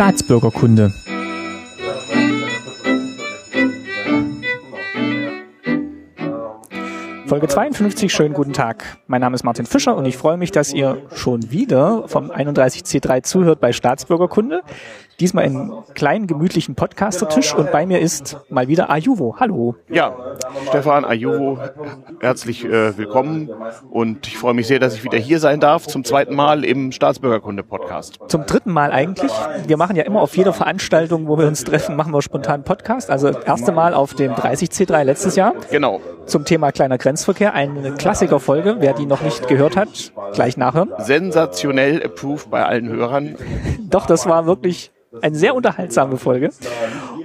Staatsbürgerkunde. Folge 52, schönen guten Tag. Mein Name ist Martin Fischer und ich freue mich, dass ihr schon wieder vom 31C3 zuhört bei Staatsbürgerkunde. Diesmal in kleinen, gemütlichen Podcastertisch und bei mir ist mal wieder Ajuvo. Hallo. Ja, Stefan Ajuvo, herzlich äh, willkommen und ich freue mich sehr, dass ich wieder hier sein darf, zum zweiten Mal im Staatsbürgerkunde-Podcast. Zum dritten Mal eigentlich. Wir machen ja immer auf jeder Veranstaltung, wo wir uns treffen, machen wir spontan Podcast. Also das erste Mal auf dem 30C3 letztes Jahr. Genau. Zum Thema kleiner Grenzverkehr. Eine Klassikerfolge. Wer die noch nicht gehört hat, gleich nachhören. Sensationell approved bei allen Hörern. Doch, das war wirklich eine sehr unterhaltsame Folge.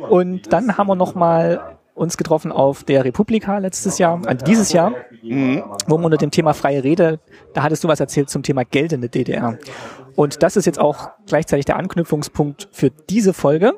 Und dann haben wir noch mal uns getroffen auf der Republika letztes Jahr, also dieses Jahr, mhm. wo wir unter dem Thema freie Rede, da hattest du was erzählt zum Thema Geld in der DDR. Und das ist jetzt auch gleichzeitig der Anknüpfungspunkt für diese Folge.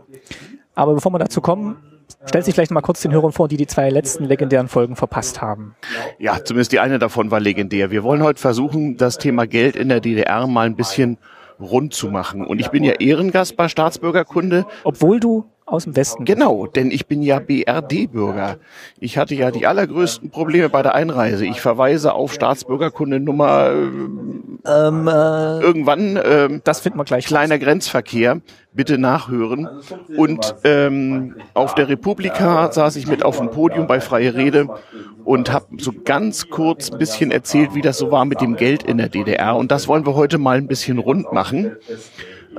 Aber bevor wir dazu kommen, Stell sich vielleicht mal kurz den Hörern vor, die die zwei letzten legendären Folgen verpasst haben. Ja, zumindest die eine davon war legendär. Wir wollen heute versuchen, das Thema Geld in der DDR mal ein bisschen rund zu machen. Und ich bin ja Ehrengast bei Staatsbürgerkunde. Obwohl du aus dem Westen. Genau, denn ich bin ja BRD-Bürger. Ich hatte ja die allergrößten Probleme bei der Einreise. Ich verweise auf Staatsbürgerkunde Nummer ähm, äh, irgendwann. Ähm, das finden wir gleich. Kleiner Grenzverkehr. Bitte nachhören. Und ähm, auf der Republika saß ich mit auf dem Podium bei Freie Rede und habe so ganz kurz ein bisschen erzählt, wie das so war mit dem Geld in der DDR. Und das wollen wir heute mal ein bisschen rund machen.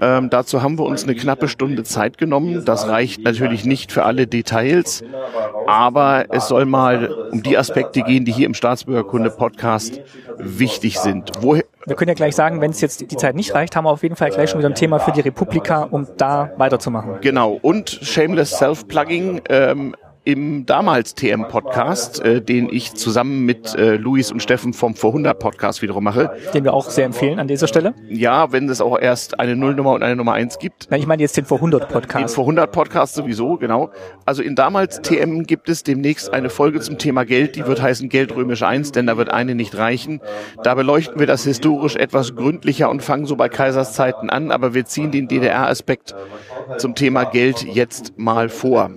Ähm, dazu haben wir uns eine knappe Stunde Zeit genommen. Das reicht natürlich nicht für alle Details, aber es soll mal um die Aspekte gehen, die hier im Staatsbürgerkunde-Podcast wichtig sind. Woher wir können ja gleich sagen, wenn es jetzt die Zeit nicht reicht, haben wir auf jeden Fall gleich schon wieder ein Thema für die Republika, um da weiterzumachen. Genau. Und Shameless Self-Plugging. Ähm, im damals TM-Podcast, äh, den ich zusammen mit äh, Luis und Steffen vom Vor100-Podcast wiederum mache. Den wir auch sehr empfehlen an dieser Stelle. Ja, wenn es auch erst eine Nullnummer und eine Nummer eins gibt. Nein, ich meine jetzt den Vor100-Podcast. Den Vor100-Podcast sowieso, genau. Also in damals TM gibt es demnächst eine Folge zum Thema Geld, die wird heißen Geld römisch 1, denn da wird eine nicht reichen. Da beleuchten wir das historisch etwas gründlicher und fangen so bei Kaisers Zeiten an, aber wir ziehen den DDR-Aspekt zum Thema Geld jetzt mal vor.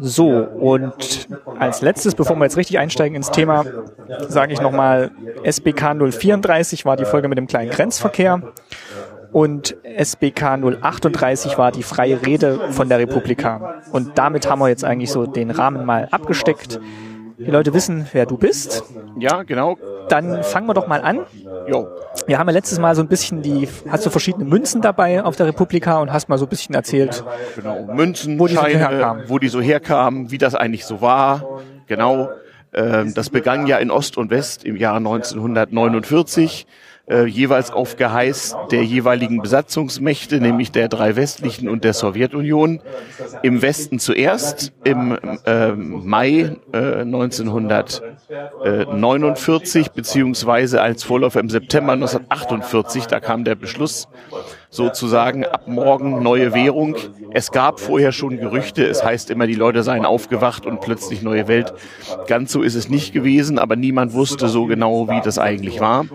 So, und als letztes, bevor wir jetzt richtig einsteigen ins Thema, sage ich nochmal, SBK 034 war die Folge mit dem kleinen Grenzverkehr und SBK 038 war die freie Rede von der Republika. Und damit haben wir jetzt eigentlich so den Rahmen mal abgesteckt. Die Leute wissen, wer du bist. Ja, genau. Dann fangen wir doch mal an. Jo. Wir haben ja letztes Mal so ein bisschen die, hast du verschiedene Münzen dabei auf der Republika und hast mal so ein bisschen erzählt. Genau, Münzen, wo die, Scheine, so herkamen. wo die so herkamen, wie das eigentlich so war. Genau. Ähm, das begann ja in Ost und West im Jahr 1949 äh, jeweils auf Geheiß der jeweiligen Besatzungsmächte, nämlich der drei westlichen und der Sowjetunion. Im Westen zuerst im äh, Mai äh, 1949 beziehungsweise als Vorläufer im September 1948, da kam der Beschluss sozusagen ab morgen neue Währung. Es gab vorher schon Gerüchte, es heißt immer, die Leute seien aufgewacht und plötzlich neue Welt. Ganz so ist es nicht gewesen, aber niemand wusste so genau, wie das eigentlich war.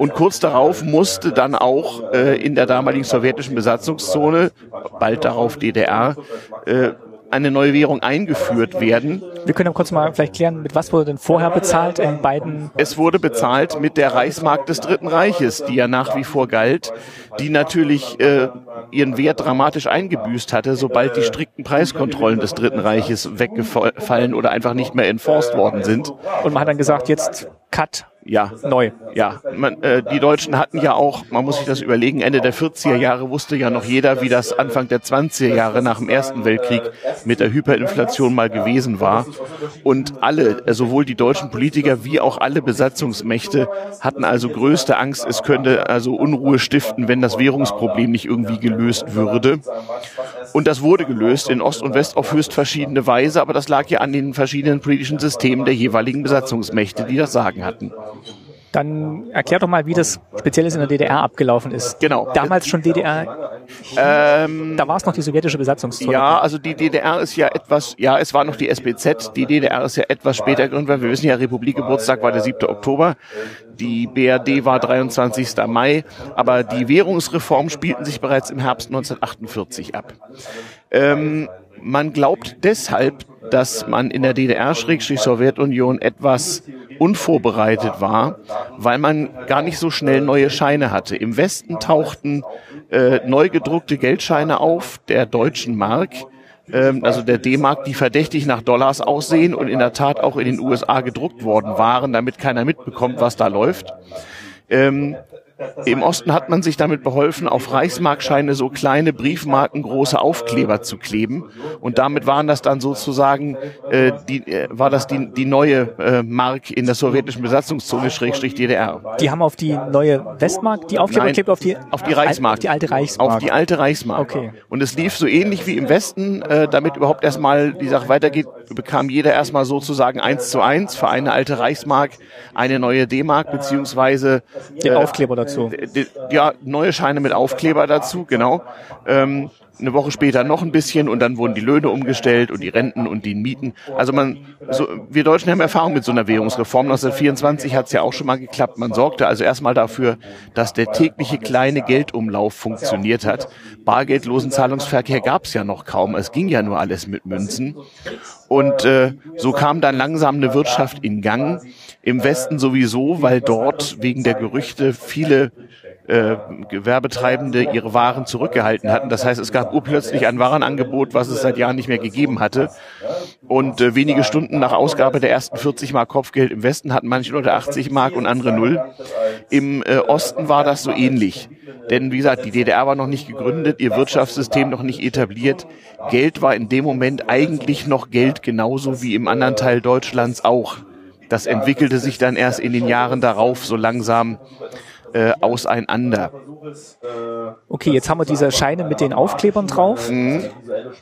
Und kurz darauf musste dann auch äh, in der damaligen sowjetischen Besatzungszone, bald darauf DDR, äh, eine neue Währung eingeführt werden. Wir können kurz mal vielleicht klären, mit was wurde denn vorher bezahlt in beiden? Es wurde bezahlt mit der Reichsmark des Dritten Reiches, die ja nach wie vor galt, die natürlich äh, ihren Wert dramatisch eingebüßt hatte, sobald die strikten Preiskontrollen des Dritten Reiches weggefallen oder einfach nicht mehr enforced worden sind. Und man hat dann gesagt, jetzt Cut ja, neu. Ja, man, äh, die Deutschen hatten ja auch, man muss sich das überlegen, Ende der 40er Jahre wusste ja noch jeder, wie das Anfang der 20er Jahre nach dem Ersten Weltkrieg mit der Hyperinflation mal gewesen war. Und alle, äh, sowohl die deutschen Politiker wie auch alle Besatzungsmächte hatten also größte Angst, es könnte also Unruhe stiften, wenn das Währungsproblem nicht irgendwie gelöst würde. Und das wurde gelöst in Ost und West auf höchst verschiedene Weise, aber das lag ja an den verschiedenen politischen Systemen der jeweiligen Besatzungsmächte, die das Sagen hatten. Dann erklär doch mal, wie das Spezielles in der DDR abgelaufen ist. Genau. Damals schon DDR. Ähm, da war es noch die sowjetische Besatzungszone. Ja, also die DDR ist ja etwas, ja, es war noch die SBZ. Die DDR ist ja etwas später gegründet. Wir wissen ja, Republikgeburtstag war der 7. Oktober. Die BRD war 23. Mai. Aber die Währungsreform spielten sich bereits im Herbst 1948 ab. Ähm, man glaubt deshalb, dass man in der DDR-Sowjetunion etwas unvorbereitet war, weil man gar nicht so schnell neue Scheine hatte. Im Westen tauchten äh, neu gedruckte Geldscheine auf der deutschen Mark, ähm, also der D-Mark, die verdächtig nach Dollars aussehen und in der Tat auch in den USA gedruckt worden waren, damit keiner mitbekommt, was da läuft. Ähm, im Osten hat man sich damit beholfen, auf Reichsmarkscheine so kleine Briefmarken große Aufkleber zu kleben. Und damit waren das dann sozusagen äh, die, äh, war das die, die neue äh, Mark in der sowjetischen Besatzungszone Schrägstrich DDR. Die haben auf die neue Westmark die Aufkleber Nein, geklebt auf die auf die Reichsmark. Auf die alte Reichsmark. Auf die alte Reichsmark. Okay. Und es lief so ähnlich wie im Westen, äh, damit überhaupt erstmal die Sache weitergeht, bekam jeder erstmal sozusagen eins zu eins für eine alte Reichsmark eine neue D-Mark beziehungsweise den Aufkleber dazu. Ja, neue Scheine mit Aufkleber dazu, genau. Ähm, eine Woche später noch ein bisschen und dann wurden die Löhne umgestellt und die Renten und die Mieten. Also man, so, wir Deutschen haben Erfahrung mit so einer Währungsreform. 1924 hat es ja auch schon mal geklappt. Man sorgte also erstmal dafür, dass der tägliche kleine Geldumlauf funktioniert hat. Bargeldlosen Zahlungsverkehr gab es ja noch kaum. Es ging ja nur alles mit Münzen. Und äh, so kam dann langsam eine Wirtschaft in Gang. Im Westen sowieso, weil dort wegen der Gerüchte viele äh, Gewerbetreibende ihre Waren zurückgehalten hatten. Das heißt, es gab urplötzlich ein Warenangebot, was es seit Jahren nicht mehr gegeben hatte. Und äh, wenige Stunden nach Ausgabe der ersten 40 Mark Kopfgeld im Westen hatten manche Leute 80 Mark und andere null. Im äh, Osten war das so ähnlich. Denn wie gesagt, die DDR war noch nicht gegründet, ihr Wirtschaftssystem noch nicht etabliert. Geld war in dem Moment eigentlich noch Geld, genauso wie im anderen Teil Deutschlands auch. Das entwickelte sich dann erst in den Jahren darauf so langsam äh, auseinander. Okay, jetzt haben wir diese Scheine mit den Aufklebern drauf. Mhm.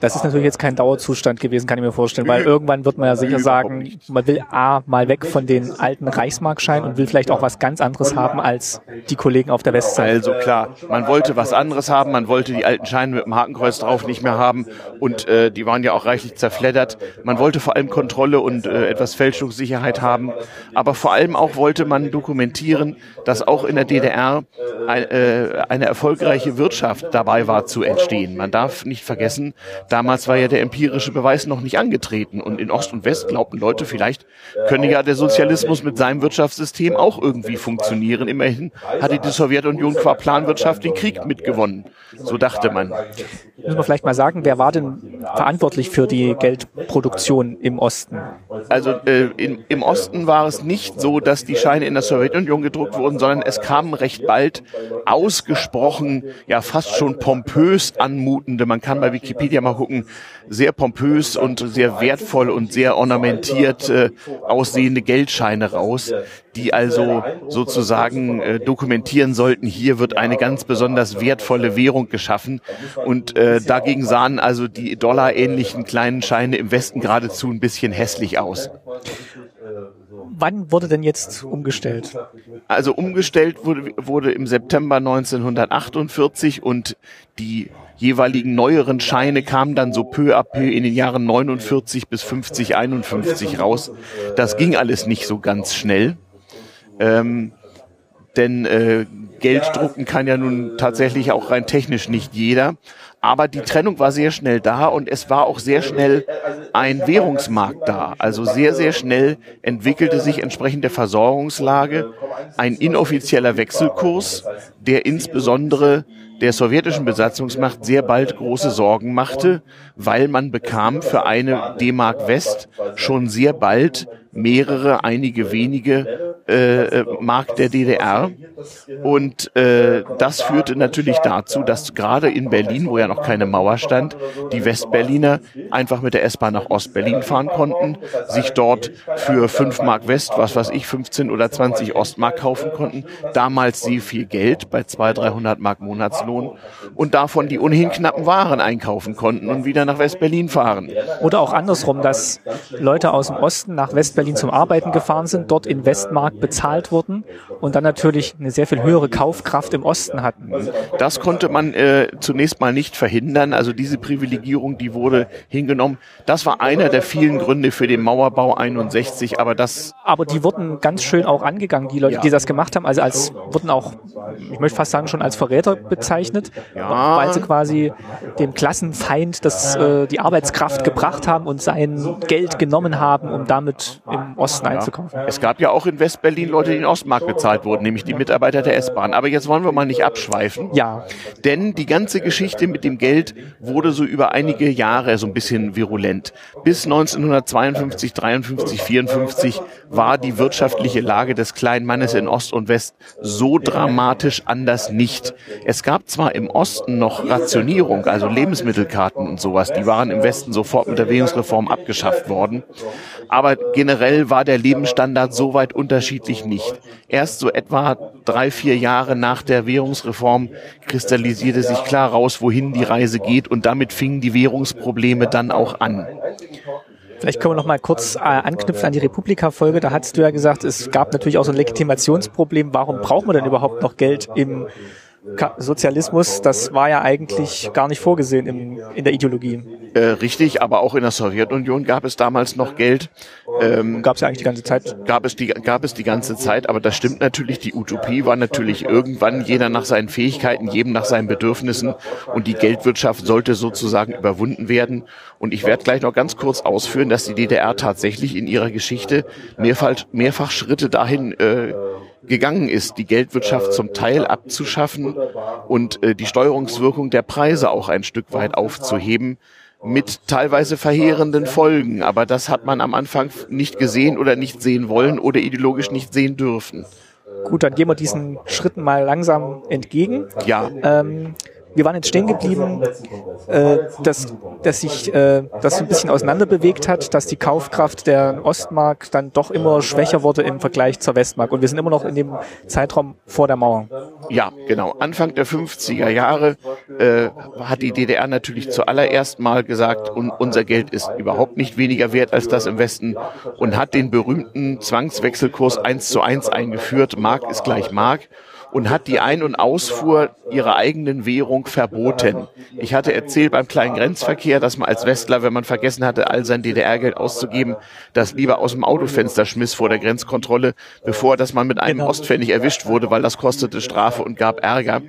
Das ist natürlich jetzt kein Dauerzustand gewesen, kann ich mir vorstellen, weil irgendwann wird man ja sicher sagen, man will A, mal weg von den alten Reichsmarkscheinen und will vielleicht auch was ganz anderes haben als die Kollegen auf der Westseite. Also klar, man wollte was anderes haben, man wollte die alten Scheine mit dem Hakenkreuz drauf nicht mehr haben und äh, die waren ja auch reichlich zerfleddert. Man wollte vor allem Kontrolle und äh, etwas Fälschungssicherheit haben, aber vor allem auch wollte man dokumentieren, dass auch in der DDR ein, äh, eine erfolgreiche Wirtschaft dabei war zu entstehen. Man darf nicht vergessen, damals war ja der empirische Beweis noch nicht angetreten und in Ost und West glaubten Leute, vielleicht könne ja der Sozialismus mit seinem Wirtschaftssystem auch irgendwie funktionieren. Immerhin hatte die Sowjetunion qua Planwirtschaft den Krieg mitgewonnen. So dachte man. Müssen wir vielleicht mal sagen, wer war denn verantwortlich für die Geldproduktion im Osten? Also äh, in, im Osten war es nicht so, dass die Scheine in der Sowjetunion gedruckt wurden, sondern es kamen recht bald ausgesprochen, ja fast schon pompös anmutende, man kann bei Wikipedia mal gucken, sehr pompös und sehr wertvoll und sehr ornamentiert äh, aussehende Geldscheine raus, die also sozusagen äh, dokumentieren sollten, hier wird eine ganz besonders wertvolle Währung geschaffen. Und äh, dagegen sahen also die dollarähnlichen kleinen Scheine im Westen geradezu ein bisschen hässlich aus wann wurde denn jetzt umgestellt? Also umgestellt wurde, wurde im September 1948 und die jeweiligen neueren Scheine kamen dann so peu à peu in den Jahren 49 bis 50, 51 raus. Das ging alles nicht so ganz schnell. Ähm, denn äh, Geld drucken kann ja nun tatsächlich auch rein technisch nicht jeder. Aber die Trennung war sehr schnell da und es war auch sehr schnell ein Währungsmarkt da. Also sehr, sehr schnell entwickelte sich entsprechend der Versorgungslage ein inoffizieller Wechselkurs, der insbesondere der sowjetischen Besatzungsmacht sehr bald große Sorgen machte, weil man bekam für eine D-Mark West schon sehr bald mehrere, einige wenige äh, Mark der DDR. Und äh, das führte natürlich dazu, dass gerade in Berlin, wo ja noch keine Mauer stand, die Westberliner einfach mit der S-Bahn nach Ostberlin fahren konnten, sich dort für 5 Mark West, was weiß ich, 15 oder 20 Ostmark kaufen konnten. Damals sehr viel Geld, bei 200, 300 Mark Monatslohn. Und davon die ohnehin knappen Waren einkaufen konnten und wieder nach Westberlin fahren. Oder auch andersrum, dass Leute aus dem Osten nach Westberlin Westberlin zum Arbeiten gefahren sind, dort in Westmark bezahlt wurden und dann natürlich eine sehr viel höhere Kaufkraft im Osten hatten. Das konnte man äh, zunächst mal nicht verhindern. Also diese Privilegierung, die wurde hingenommen. Das war einer der vielen Gründe für den Mauerbau 61, aber das... Aber die wurden ganz schön auch angegangen, die Leute, ja. die das gemacht haben. Also als wurden auch, ich möchte fast sagen, schon als Verräter bezeichnet, ja. weil sie quasi dem Klassenfeind das, äh, die Arbeitskraft gebracht haben und sein Geld genommen haben, um damit im Osten ja. einzukaufen. Es gab ja auch in Westberlin Leute, die in Ostmark bezahlt wurden, nämlich die Mitarbeiter der S-Bahn. Aber jetzt wollen wir mal nicht abschweifen. Ja. Denn die ganze Geschichte mit dem Geld wurde so über einige Jahre so ein bisschen virulent. Bis 1952, 53, 54 war die wirtschaftliche Lage des kleinen Mannes in Ost und West so dramatisch anders nicht. Es gab zwar im Osten noch Rationierung, also Lebensmittelkarten und sowas, die waren im Westen sofort mit der Währungsreform abgeschafft worden. Aber generell war der Lebensstandard so weit unterschiedlich nicht. Erst so etwa drei, vier Jahre nach der Währungsreform kristallisierte sich klar raus, wohin die Reise geht und damit fingen die Währungsprobleme dann auch an. Vielleicht können wir noch mal kurz äh, anknüpfen an die Republika-Folge. Da hast du ja gesagt, es gab natürlich auch so ein Legitimationsproblem. Warum braucht man denn überhaupt noch Geld im Sozialismus, das war ja eigentlich gar nicht vorgesehen im, in der Ideologie. Äh, richtig, aber auch in der Sowjetunion gab es damals noch Geld. Ähm, gab es ja eigentlich die ganze Zeit. Gab es, die, gab es die ganze Zeit, aber das stimmt natürlich. Die Utopie war natürlich irgendwann jeder nach seinen Fähigkeiten, jedem nach seinen Bedürfnissen und die Geldwirtschaft sollte sozusagen überwunden werden. Und ich werde gleich noch ganz kurz ausführen, dass die DDR tatsächlich in ihrer Geschichte mehrfach, mehrfach Schritte dahin äh, gegangen ist, die Geldwirtschaft zum Teil abzuschaffen und äh, die Steuerungswirkung der Preise auch ein Stück weit aufzuheben mit teilweise verheerenden Folgen. Aber das hat man am Anfang nicht gesehen oder nicht sehen wollen oder ideologisch nicht sehen dürfen. Gut, dann gehen wir diesen Schritten mal langsam entgegen. Ja. Ähm, wir waren jetzt stehen geblieben, äh, dass, dass sich äh, das ein bisschen auseinander bewegt hat, dass die Kaufkraft der Ostmark dann doch immer schwächer wurde im Vergleich zur Westmark. Und wir sind immer noch in dem Zeitraum vor der Mauer. Ja, genau. Anfang der 50er Jahre äh, hat die DDR natürlich zuallererst mal gesagt, un unser Geld ist überhaupt nicht weniger wert als das im Westen und hat den berühmten Zwangswechselkurs eins zu eins eingeführt. Mark ist gleich Mark und hat die Ein- und Ausfuhr ihrer eigenen Währung verboten. Ich hatte erzählt beim kleinen Grenzverkehr, dass man als Westler, wenn man vergessen hatte, all sein DDR-Geld auszugeben, das lieber aus dem Autofenster schmiss vor der Grenzkontrolle, bevor dass man mit einem genau. Ostpfennig erwischt wurde, weil das kostete Strafe und gab Ärger.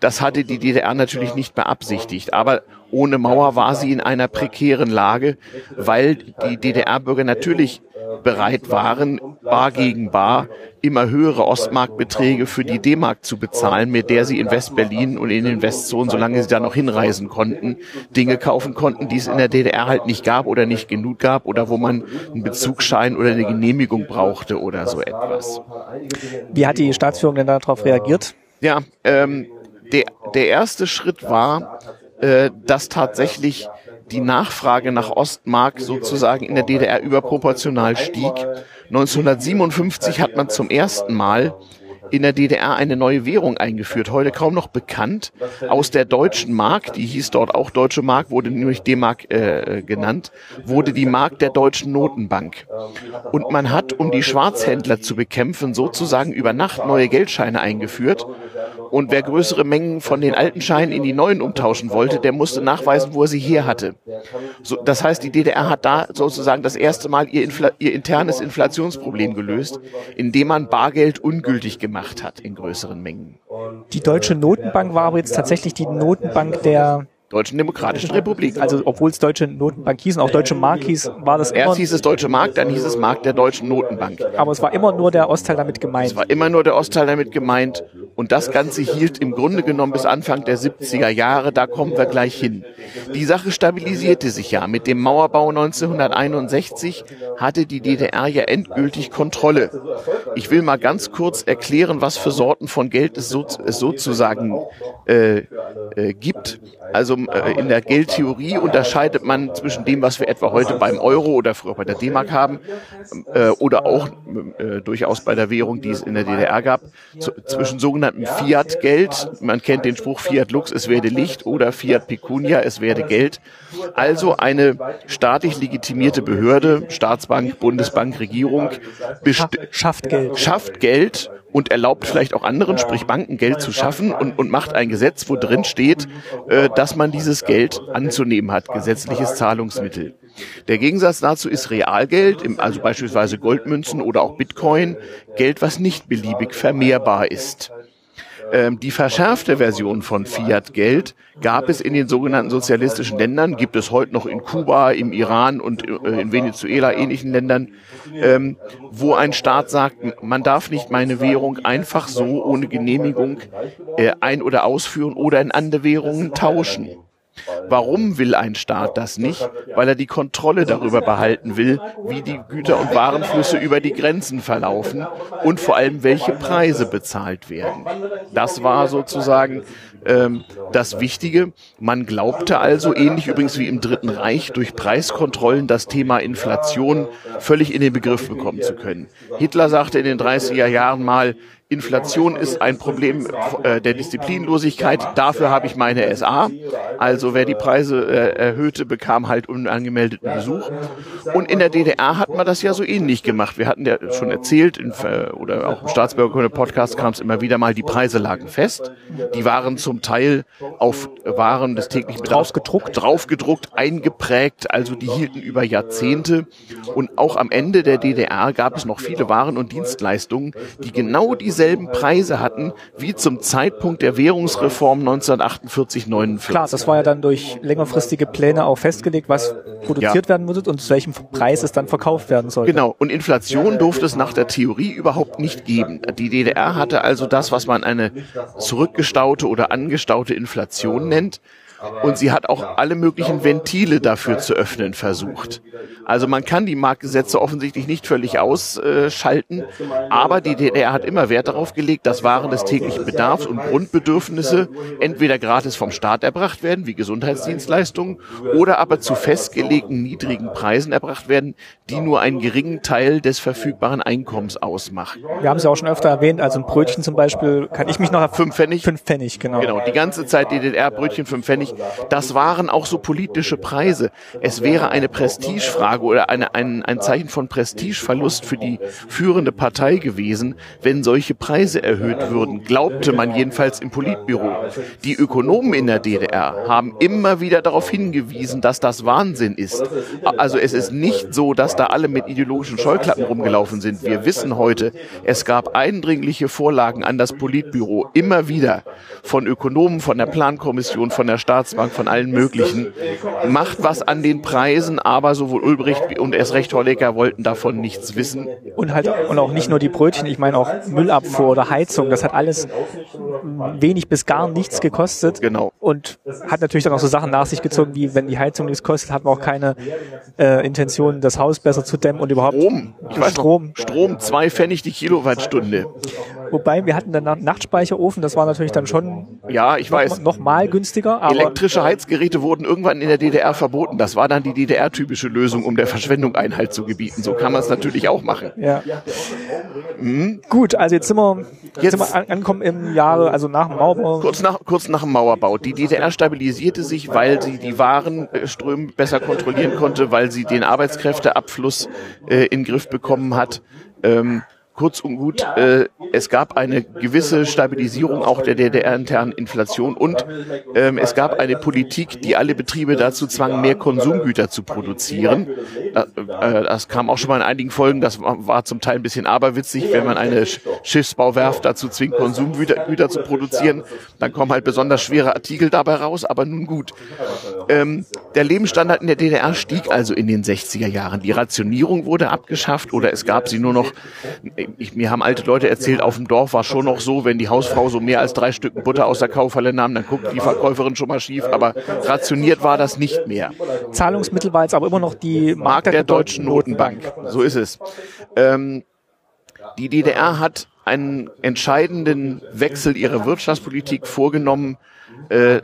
Das hatte die DDR natürlich nicht beabsichtigt. Aber ohne Mauer war sie in einer prekären Lage, weil die DDR-Bürger natürlich bereit waren, bar gegen bar immer höhere Ostmarkbeträge für die D-Mark zu bezahlen, mit der sie in West-Berlin und in den Westzonen, solange sie da noch hinreisen konnten, Dinge kaufen konnten, die es in der DDR halt nicht gab oder nicht genug gab oder wo man einen Bezugsschein oder eine Genehmigung brauchte oder so etwas. Wie hat die Staatsführung denn darauf reagiert? Ja, ähm, der, der erste Schritt war, äh, dass tatsächlich die Nachfrage nach Ostmark sozusagen in der DDR überproportional stieg. 1957 hat man zum ersten Mal in der DDR eine neue Währung eingeführt, heute kaum noch bekannt, aus der deutschen Mark, die hieß dort auch Deutsche Mark, wurde nämlich D-Mark äh, genannt, wurde die Mark der Deutschen Notenbank. Und man hat, um die Schwarzhändler zu bekämpfen, sozusagen über Nacht neue Geldscheine eingeführt und wer größere Mengen von den alten Scheinen in die neuen umtauschen wollte, der musste nachweisen, wo er sie her hatte. So, das heißt, die DDR hat da sozusagen das erste Mal ihr, Infl ihr internes Inflationsproblem gelöst, indem man Bargeld ungültig gemacht hat in größeren Mengen. Die Deutsche Notenbank war aber jetzt tatsächlich die Notenbank der Deutschen Demokratischen Republik. Also obwohl es Deutsche Notenbank hieß und auch Deutsche Mark hieß, war das Erst hieß es Deutsche Mark, dann hieß es Mark der Deutschen Notenbank. Aber es war immer nur der Ostteil damit gemeint. Es war immer nur der Ostteil damit gemeint und das Ganze hielt im Grunde genommen bis Anfang der 70er Jahre, da kommen wir gleich hin. Die Sache stabilisierte sich ja. Mit dem Mauerbau 1961 hatte die DDR ja endgültig Kontrolle. Ich will mal ganz kurz erklären, was für Sorten von Geld es, so, sozusagen äh, äh, gibt. Also äh, in der Geldtheorie unterscheidet man zwischen dem, was wir etwa heute beim Euro oder früher bei der D-Mark haben, äh, oder auch äh, durchaus bei der Währung, die es in der DDR gab, zu, zwischen sogenannten sogenannten Fiat-Geld. Man kennt den Spruch Fiat Lux, es werde Licht oder Fiat Pecunia, es werde Geld. Also eine staatlich legitimierte Behörde, Staatsbank, Bundesbank, Regierung, schafft Geld. Schafft Geld und erlaubt vielleicht auch anderen, sprich Banken, Geld zu schaffen und, und macht ein Gesetz, wo drin steht, äh, dass man dieses Geld anzunehmen hat, gesetzliches Zahlungsmittel. Der Gegensatz dazu ist Realgeld, also beispielsweise Goldmünzen oder auch Bitcoin, Geld, was nicht beliebig vermehrbar ist. Ähm, die verschärfte Version von Fiat-Geld gab es in den sogenannten sozialistischen Ländern, gibt es heute noch in Kuba, im Iran und äh, in Venezuela, ähnlichen Ländern, ähm, wo ein Staat sagt, man darf nicht meine Währung einfach so ohne Genehmigung äh, ein- oder ausführen oder in andere Währungen tauschen. Warum will ein Staat das nicht? Weil er die Kontrolle darüber behalten will, wie die Güter- und Warenflüsse über die Grenzen verlaufen und vor allem welche Preise bezahlt werden. Das war sozusagen ähm, das Wichtige. Man glaubte also, ähnlich übrigens wie im Dritten Reich, durch Preiskontrollen das Thema Inflation völlig in den Begriff bekommen zu können. Hitler sagte in den 30er Jahren mal, Inflation ist ein Problem äh, der Disziplinlosigkeit. Dafür habe ich meine SA. Also wer die Preise äh, erhöhte, bekam halt unangemeldeten Besuch. Und in der DDR hat man das ja so ähnlich gemacht. Wir hatten ja schon erzählt, in, äh, oder auch im Staatsbürgerkunde Podcast kam es immer wieder mal, die Preise lagen fest. Die waren zum Teil auf Waren des täglichen Bedarfs draufgedruckt, draufgedruckt, eingeprägt. Also die hielten über Jahrzehnte. Und auch am Ende der DDR gab es noch viele Waren und Dienstleistungen, die genau diese dieselben Preise hatten wie zum Zeitpunkt der Währungsreform 1948-49. Klar, das war ja dann durch längerfristige Pläne auch festgelegt, was produziert ja. werden muss und zu welchem Preis es dann verkauft werden soll. Genau, und Inflation durfte es nach der Theorie überhaupt nicht geben. Die DDR hatte also das, was man eine zurückgestaute oder angestaute Inflation nennt. Und sie hat auch alle möglichen Ventile dafür zu öffnen versucht. Also man kann die Marktgesetze offensichtlich nicht völlig ausschalten, aber die DDR hat immer Wert darauf gelegt, dass Waren des täglichen Bedarfs und Grundbedürfnisse entweder gratis vom Staat erbracht werden, wie Gesundheitsdienstleistungen, oder aber zu festgelegten niedrigen Preisen erbracht werden, die nur einen geringen Teil des verfügbaren Einkommens ausmachen. Wir haben es ja auch schon öfter erwähnt, also ein Brötchen zum Beispiel, kann ich mich noch... Fünf Pfennig? Fünf Pfennig, genau. Genau, die ganze Zeit DDR, Brötchen, fünf Pfennig, das waren auch so politische Preise. Es wäre eine Prestigefrage, oder eine, ein, ein Zeichen von Prestigeverlust für die führende Partei gewesen, wenn solche Preise erhöht würden, glaubte man jedenfalls im Politbüro. Die Ökonomen in der DDR haben immer wieder darauf hingewiesen, dass das Wahnsinn ist. Also es ist nicht so, dass da alle mit ideologischen Scheuklappen rumgelaufen sind. Wir wissen heute, es gab eindringliche Vorlagen an das Politbüro, immer wieder von Ökonomen, von der Plankommission, von der Staatsbank, von allen möglichen. Macht was an den Preisen, aber sowohl Ulbricht und erst recht Honecker wollten davon nichts wissen. Und halt und auch nicht nur die Brötchen, ich meine auch Müllabfuhr oder Heizung, das hat alles wenig bis gar nichts gekostet. Genau. Und hat natürlich dann auch so Sachen nach sich gezogen, wie wenn die Heizung nichts kostet, hat man auch keine äh, Intention, das Haus besser zu dämmen und überhaupt Strom. Ich weiß Strom. Noch, Strom, zwei Pfennig die Kilowattstunde. Wobei wir hatten den Nachtspeicherofen, das war natürlich dann schon ja, ich noch, weiß. noch mal günstiger. Elektrische Heizgeräte wurden irgendwann in der DDR verboten. Das war dann die DDR-typische Lösung, um der Verschwendung Einhalt zu gebieten. So kann man es natürlich auch machen. Ja. Mhm. Gut, also jetzt sind wir, jetzt, sind wir angekommen im Jahre, also nach dem Mauerbau. Kurz nach, kurz nach dem Mauerbau. Die DDR stabilisierte sich, weil sie die Warenströme besser kontrollieren konnte, weil sie den Arbeitskräfteabfluss äh, in den Griff bekommen hat. Ähm, Kurz und gut, äh, es gab eine gewisse Stabilisierung auch der DDR-internen Inflation und ähm, es gab eine Politik, die alle Betriebe dazu zwang, mehr Konsumgüter zu produzieren. Äh, äh, das kam auch schon mal in einigen Folgen, das war, war zum Teil ein bisschen aberwitzig, wenn man eine Schiffsbauwerft dazu zwingt, Konsumgüter Güter zu produzieren, dann kommen halt besonders schwere Artikel dabei raus, aber nun gut. Ähm, der Lebensstandard in der DDR stieg also in den 60er Jahren. Die Rationierung wurde abgeschafft oder es gab sie nur noch ich, mir haben alte Leute erzählt, auf dem Dorf war schon noch so, wenn die Hausfrau so mehr als drei Stücken Butter aus der Kaufhalle nahm, dann guckt die Verkäuferin schon mal schief, aber rationiert war das nicht mehr. Zahlungsmittel war jetzt aber immer noch die Mark, Mark der, der, Deutschen Notenbank. Notenbank. So ist es. Ähm, die DDR hat einen entscheidenden Wechsel ihrer Wirtschaftspolitik vorgenommen, äh,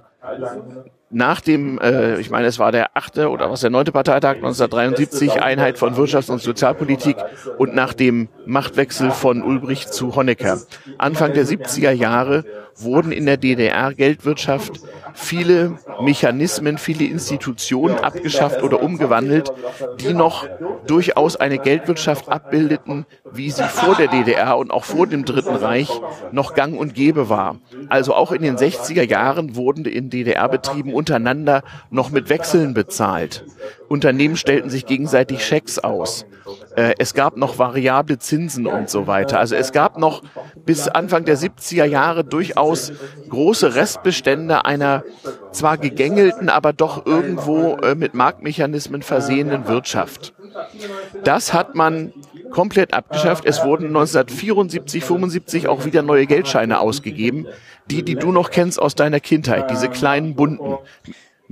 nach dem, äh, ich meine, es war der achte oder was der neunte Parteitag 1973, Einheit von Wirtschafts- und Sozialpolitik und nach dem Machtwechsel von Ulbricht zu Honecker. Anfang der 70er Jahre wurden in der DDR Geldwirtschaft viele Mechanismen, viele Institutionen abgeschafft oder umgewandelt, die noch durchaus eine Geldwirtschaft abbildeten, wie sie vor der DDR und auch vor dem Dritten Reich noch gang und gäbe war. Also auch in den 60er Jahren wurden in DDR-Betrieben untereinander noch mit Wechseln bezahlt. Unternehmen stellten sich gegenseitig Schecks aus. Äh, es gab noch variable Zinsen und so weiter. Also es gab noch bis Anfang der 70er Jahre durchaus große Restbestände einer zwar gegängelten, aber doch irgendwo äh, mit Marktmechanismen versehenen Wirtschaft. Das hat man komplett abgeschafft. Es wurden 1974, 75 auch wieder neue Geldscheine ausgegeben. Die, die du noch kennst aus deiner Kindheit, diese kleinen bunten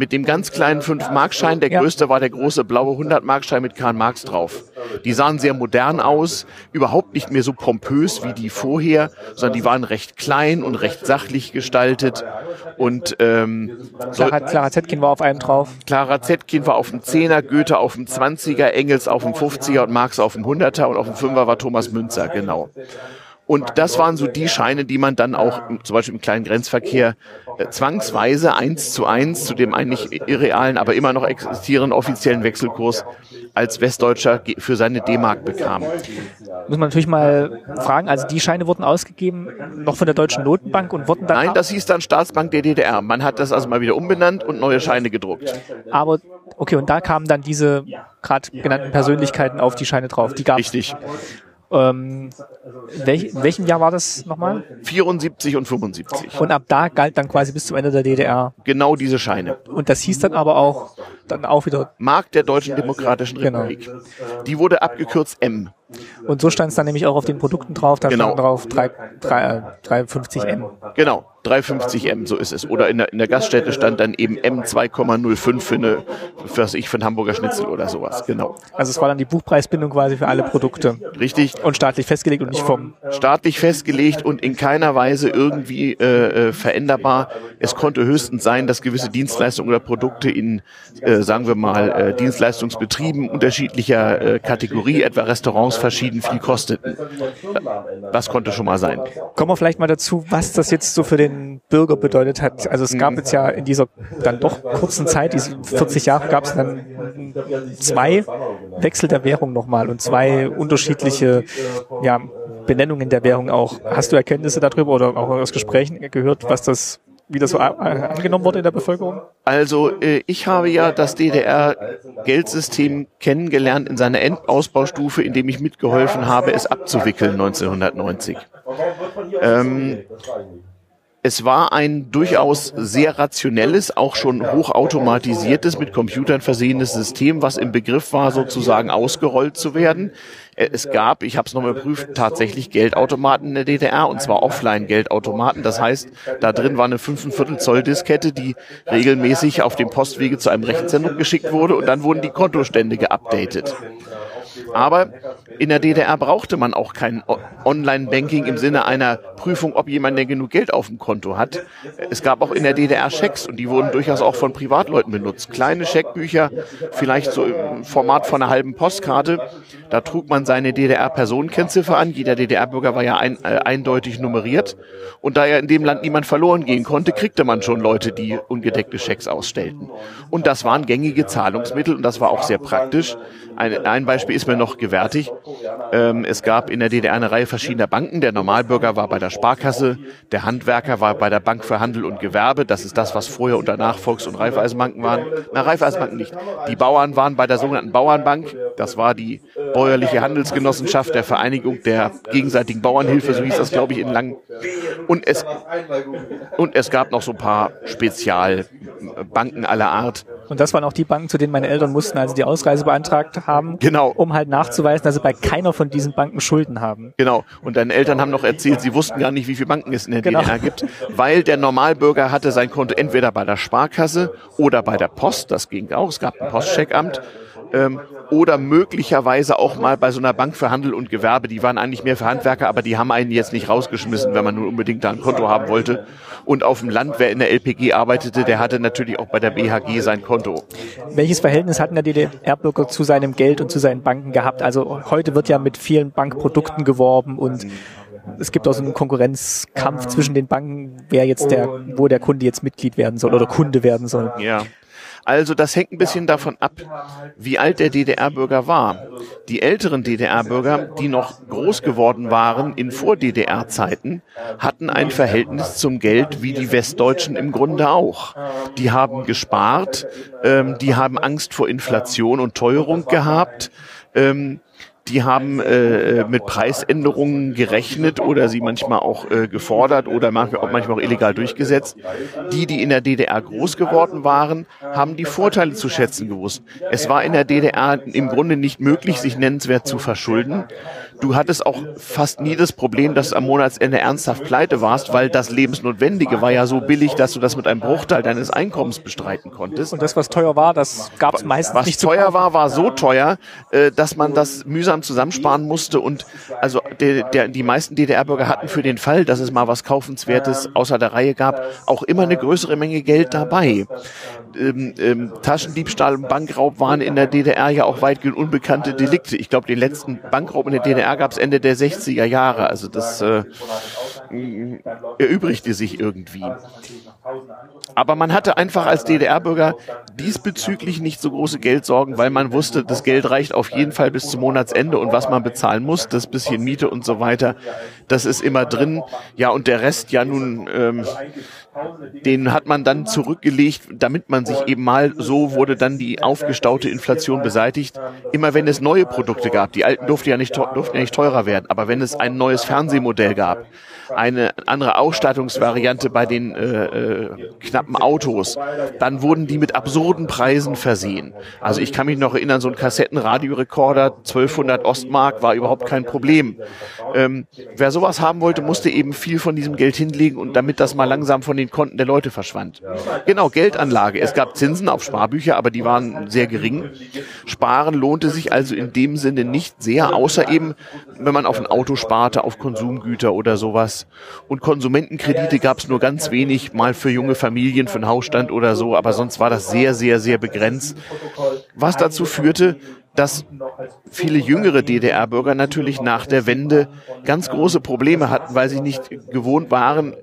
mit dem ganz kleinen 5-Markschein. Der ja. größte war der große blaue 100-Markschein mit Karl Marx drauf. Die sahen sehr modern aus, überhaupt nicht mehr so pompös wie die vorher, sondern die waren recht klein und recht sachlich gestaltet. Und ähm, Clara, Clara Zetkin war auf einem drauf. Clara Zetkin war auf dem 10er, Goethe auf dem 20er, Engels auf dem 50er und Marx auf dem 100er und auf dem 5er war Thomas Münzer, genau. Und das waren so die Scheine, die man dann auch zum Beispiel im kleinen Grenzverkehr äh, zwangsweise eins zu eins zu dem eigentlich irrealen, aber immer noch existierenden offiziellen Wechselkurs als Westdeutscher für seine D-Mark bekam. Muss man natürlich mal fragen, also die Scheine wurden ausgegeben noch von der Deutschen Notenbank und wurden dann... Nein, das hieß dann Staatsbank der DDR. Man hat das also mal wieder umbenannt und neue Scheine gedruckt. Aber, okay, und da kamen dann diese gerade genannten Persönlichkeiten auf die Scheine drauf. Die gab Richtig. Ähm, welch, in welchem Jahr war das nochmal? 74 und 75. Und ab da galt dann quasi bis zum Ende der DDR. Genau diese Scheine. Und das hieß dann aber auch dann auch wieder Mark der Deutschen Demokratischen genau. Republik. Genau. Die wurde abgekürzt M. Und so stand es dann nämlich auch auf den Produkten drauf, da genau. stand drauf 3, 3, 350M. Genau, 350M, so ist es. Oder in der, in der Gaststätte stand dann eben M 2,05 für eine, für, was ich, für einen Hamburger Schnitzel oder sowas, genau. Also es war dann die Buchpreisbindung quasi für alle Produkte. Richtig. Und staatlich festgelegt und nicht vom... Staatlich festgelegt und in keiner Weise irgendwie äh, äh, veränderbar. Es konnte höchstens sein, dass gewisse Dienstleistungen oder Produkte in, äh, sagen wir mal, äh, Dienstleistungsbetrieben unterschiedlicher äh, Kategorie, etwa Restaurants, verschieden viel kosteten. Das konnte schon mal sein. Kommen wir vielleicht mal dazu, was das jetzt so für den Bürger bedeutet hat. Also es gab mhm. jetzt ja in dieser dann doch kurzen Zeit, diese 40 Jahre, gab es dann zwei Wechsel der Währung nochmal und zwei unterschiedliche ja, Benennungen der Währung auch. Hast du Erkenntnisse darüber oder auch aus Gesprächen gehört, was das wie das so angenommen wurde in der Bevölkerung? Also äh, ich habe ja das DDR-Geldsystem kennengelernt in seiner Endausbaustufe, indem ich mitgeholfen habe, es abzuwickeln 1990. Ähm, es war ein durchaus sehr rationelles, auch schon hochautomatisiertes, mit Computern versehenes System, was im Begriff war, sozusagen ausgerollt zu werden. Äh, es gab, ich habe es nochmal geprüft, tatsächlich Geldautomaten in der DDR und zwar Offline-Geldautomaten. Das heißt, da drin war eine 5,25 Zoll Diskette, die regelmäßig auf dem Postwege zu einem Rechenzentrum geschickt wurde und dann wurden die Kontostände geupdatet. Aber in der DDR brauchte man auch kein Online-Banking im Sinne einer Prüfung, ob jemand denn genug Geld auf dem Konto hat. Es gab auch in der DDR Schecks und die wurden durchaus auch von Privatleuten benutzt. Kleine Scheckbücher, vielleicht so im Format von einer halben Postkarte. Da trug man seine DDR-Personenkennziffer an. Jeder DDR-Bürger war ja ein, äh, eindeutig nummeriert. Und da ja in dem Land niemand verloren gehen konnte, kriegte man schon Leute, die ungedeckte Schecks ausstellten. Und das waren gängige Zahlungsmittel und das war auch sehr praktisch. Ein, ein Beispiel ist mir noch gewärtig. Ähm, es gab in der DDR eine Reihe verschiedener Banken. Der Normalbürger war bei der Sparkasse, der Handwerker war bei der Bank für Handel und Gewerbe. Das ist das, was vorher unter Nachvolks- und Raiffeisenbanken waren. Na, Raiffeisenbanken nicht. Die Bauern waren bei der sogenannten Bauernbank. Das war die bäuerliche Handelsgenossenschaft der Vereinigung der gegenseitigen Bauernhilfe, so hieß das, glaube ich, in Lang. Und es, und es gab noch so ein paar Spezialbanken aller Art. Und das waren auch die Banken, zu denen meine Eltern mussten, als sie die Ausreise beantragt haben, genau. um halt nachzuweisen, dass sie bei keiner von diesen Banken Schulden haben. Genau. Und deine Eltern haben noch erzählt, sie wussten gar nicht, wie viele Banken es in der genau. DDR gibt, weil der Normalbürger hatte sein Konto entweder bei der Sparkasse oder bei der Post, das ging auch, es gab ein Postcheckamt ähm, oder möglicherweise auch mal bei so einer Bank für Handel und Gewerbe. Die waren eigentlich mehr für Handwerker, aber die haben einen jetzt nicht rausgeschmissen, wenn man nur unbedingt da ein Konto haben wollte. Und auf dem Land, wer in der LPG arbeitete, der hatte natürlich auch bei der BHG sein Konto. Welches Verhältnis hatten der DDR-Bürger zu seinem Geld und zu seinen Banken gehabt? Also heute wird ja mit vielen Bankprodukten geworben und es gibt auch so einen Konkurrenzkampf zwischen den Banken, wer jetzt der, wo der Kunde jetzt Mitglied werden soll oder Kunde werden soll. Ja. Also das hängt ein bisschen davon ab, wie alt der DDR-Bürger war. Die älteren DDR-Bürger, die noch groß geworden waren in Vor-DDR-Zeiten, hatten ein Verhältnis zum Geld wie die Westdeutschen im Grunde auch. Die haben gespart, ähm, die haben Angst vor Inflation und Teuerung gehabt. Ähm, die haben äh, mit Preisänderungen gerechnet oder sie manchmal auch äh, gefordert oder manchmal auch, manchmal auch illegal durchgesetzt. Die, die in der DDR groß geworden waren, haben die Vorteile zu schätzen gewusst. Es war in der DDR im Grunde nicht möglich, sich nennenswert zu verschulden. Du hattest auch fast nie das Problem, dass du am Monatsende ernsthaft pleite warst, weil das Lebensnotwendige war ja so billig, dass du das mit einem Bruchteil deines Einkommens bestreiten konntest. Und das, was teuer war, das gab es meistens was nicht Was teuer war, war so teuer, äh, dass man das mühsam zusammensparen musste und also der, der, die meisten DDR-Bürger hatten für den Fall, dass es mal was Kaufenswertes außer der Reihe gab, auch immer eine größere Menge Geld dabei. Ähm, ähm, Taschendiebstahl und Bankraub waren in der DDR ja auch weitgehend unbekannte Delikte. Ich glaube, den letzten Bankraub in der DDR gab es Ende der 60er Jahre. Also das äh, erübrigte sich irgendwie. Aber man hatte einfach als DDR-Bürger diesbezüglich nicht so große Geldsorgen, weil man wusste, das Geld reicht auf jeden Fall bis zum Monatsende und was man bezahlen muss, das bisschen Miete und so weiter, das ist immer drin. Ja, und der Rest ja nun, ähm, den hat man dann zurückgelegt, damit man sich eben mal, so wurde dann die aufgestaute Inflation beseitigt. Immer wenn es neue Produkte gab, die alten durften ja nicht, durften ja nicht teurer werden, aber wenn es ein neues Fernsehmodell gab, eine andere Ausstattungsvariante bei den äh, knappen Autos, dann wurden die mit absurden Preisen versehen. Also ich kann mich noch erinnern, so ein Kassettenradiorekorder, 1200 Ostmark, war überhaupt kein Problem. Ähm, wer sowas haben wollte, musste eben viel von diesem Geld hinlegen und damit das mal langsam von den Konten der Leute verschwand. Genau, Geldanlage. Es gab Zinsen auf Sparbücher, aber die waren sehr gering. Sparen lohnte sich also in dem Sinne nicht sehr, außer eben, wenn man auf ein Auto sparte, auf Konsumgüter oder sowas. Und Konsumentenkredite gab es nur ganz wenig, mal für junge Familien, für einen Hausstand oder so, aber sonst war das sehr, sehr, sehr begrenzt. Was dazu führte, dass viele jüngere DDR-Bürger natürlich nach der Wende ganz große Probleme hatten, weil sie nicht gewohnt waren,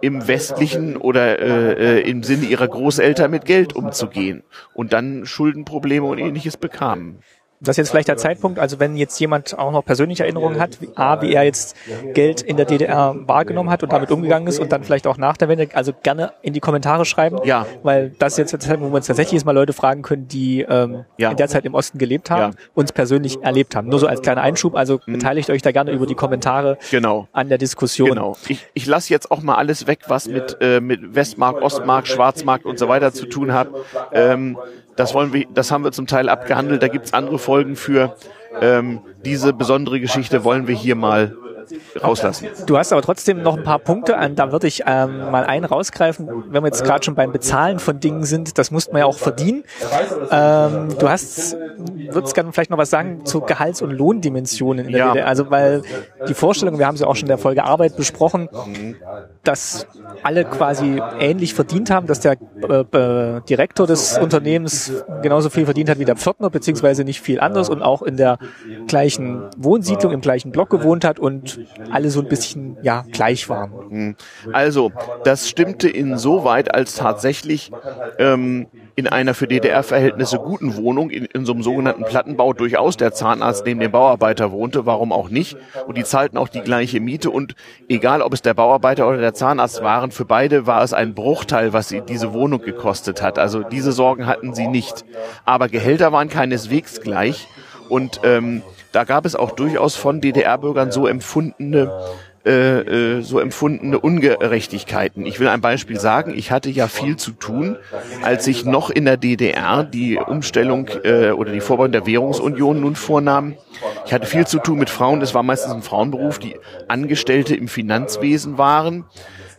im westlichen oder äh, äh, im Sinne ihrer Großeltern mit Geld umzugehen und dann Schuldenprobleme und ähnliches bekamen das ist jetzt vielleicht der Zeitpunkt, also wenn jetzt jemand auch noch persönliche Erinnerungen hat, wie, A, wie er jetzt Geld in der DDR wahrgenommen hat und damit umgegangen ist und dann vielleicht auch nach der Wende, also gerne in die Kommentare schreiben. Ja. Weil das ist jetzt der Zeitpunkt, wo wir uns tatsächlich jetzt mal Leute fragen können, die ähm, ja. in der Zeit im Osten gelebt haben, ja. uns persönlich erlebt haben. Nur so als kleiner Einschub, also mhm. beteiligt euch da gerne über die Kommentare genau. an der Diskussion. Genau. Ich, ich lasse jetzt auch mal alles weg, was mit, äh, mit Westmark, Ostmark, Schwarzmark und so weiter zu tun hat. Ähm, das wollen wir, das haben wir zum Teil abgehandelt. Da gibt's andere Folgen für. Ähm, diese besondere Geschichte wollen wir hier mal rauslassen. Du hast aber trotzdem noch ein paar Punkte, an, da würde ich ähm, mal einen rausgreifen, wenn wir jetzt gerade schon beim Bezahlen von Dingen sind, das muss man ja auch verdienen. Ähm, du hast, würdest gerne vielleicht noch was sagen zu Gehalts- und Lohndimensionen in der ja. DDR, also weil die Vorstellung, wir haben sie auch schon in der Folge Arbeit besprochen, dass alle quasi ähnlich verdient haben, dass der äh, Direktor des Unternehmens genauso viel verdient hat wie der Pförtner, beziehungsweise nicht viel anders und auch in der gleichen Wohnsiedlung, im gleichen Block gewohnt hat und alle so ein bisschen ja gleich waren. Hm. Also, das stimmte insoweit, als tatsächlich ähm, in einer für DDR-Verhältnisse guten Wohnung in, in so einem sogenannten Plattenbau durchaus der Zahnarzt neben dem Bauarbeiter wohnte, warum auch nicht. Und die zahlten auch die gleiche Miete und egal ob es der Bauarbeiter oder der Zahnarzt waren, für beide war es ein Bruchteil, was sie diese Wohnung gekostet hat. Also diese Sorgen hatten sie nicht. Aber Gehälter waren keineswegs gleich und ähm, da gab es auch durchaus von DDR-Bürgern so empfundene äh, äh, so empfundene Ungerechtigkeiten. Ich will ein Beispiel sagen. Ich hatte ja viel zu tun, als ich noch in der DDR die Umstellung äh, oder die Vorbau der Währungsunion nun vornahm. Ich hatte viel zu tun mit Frauen. Es war meistens ein Frauenberuf, die Angestellte im Finanzwesen waren.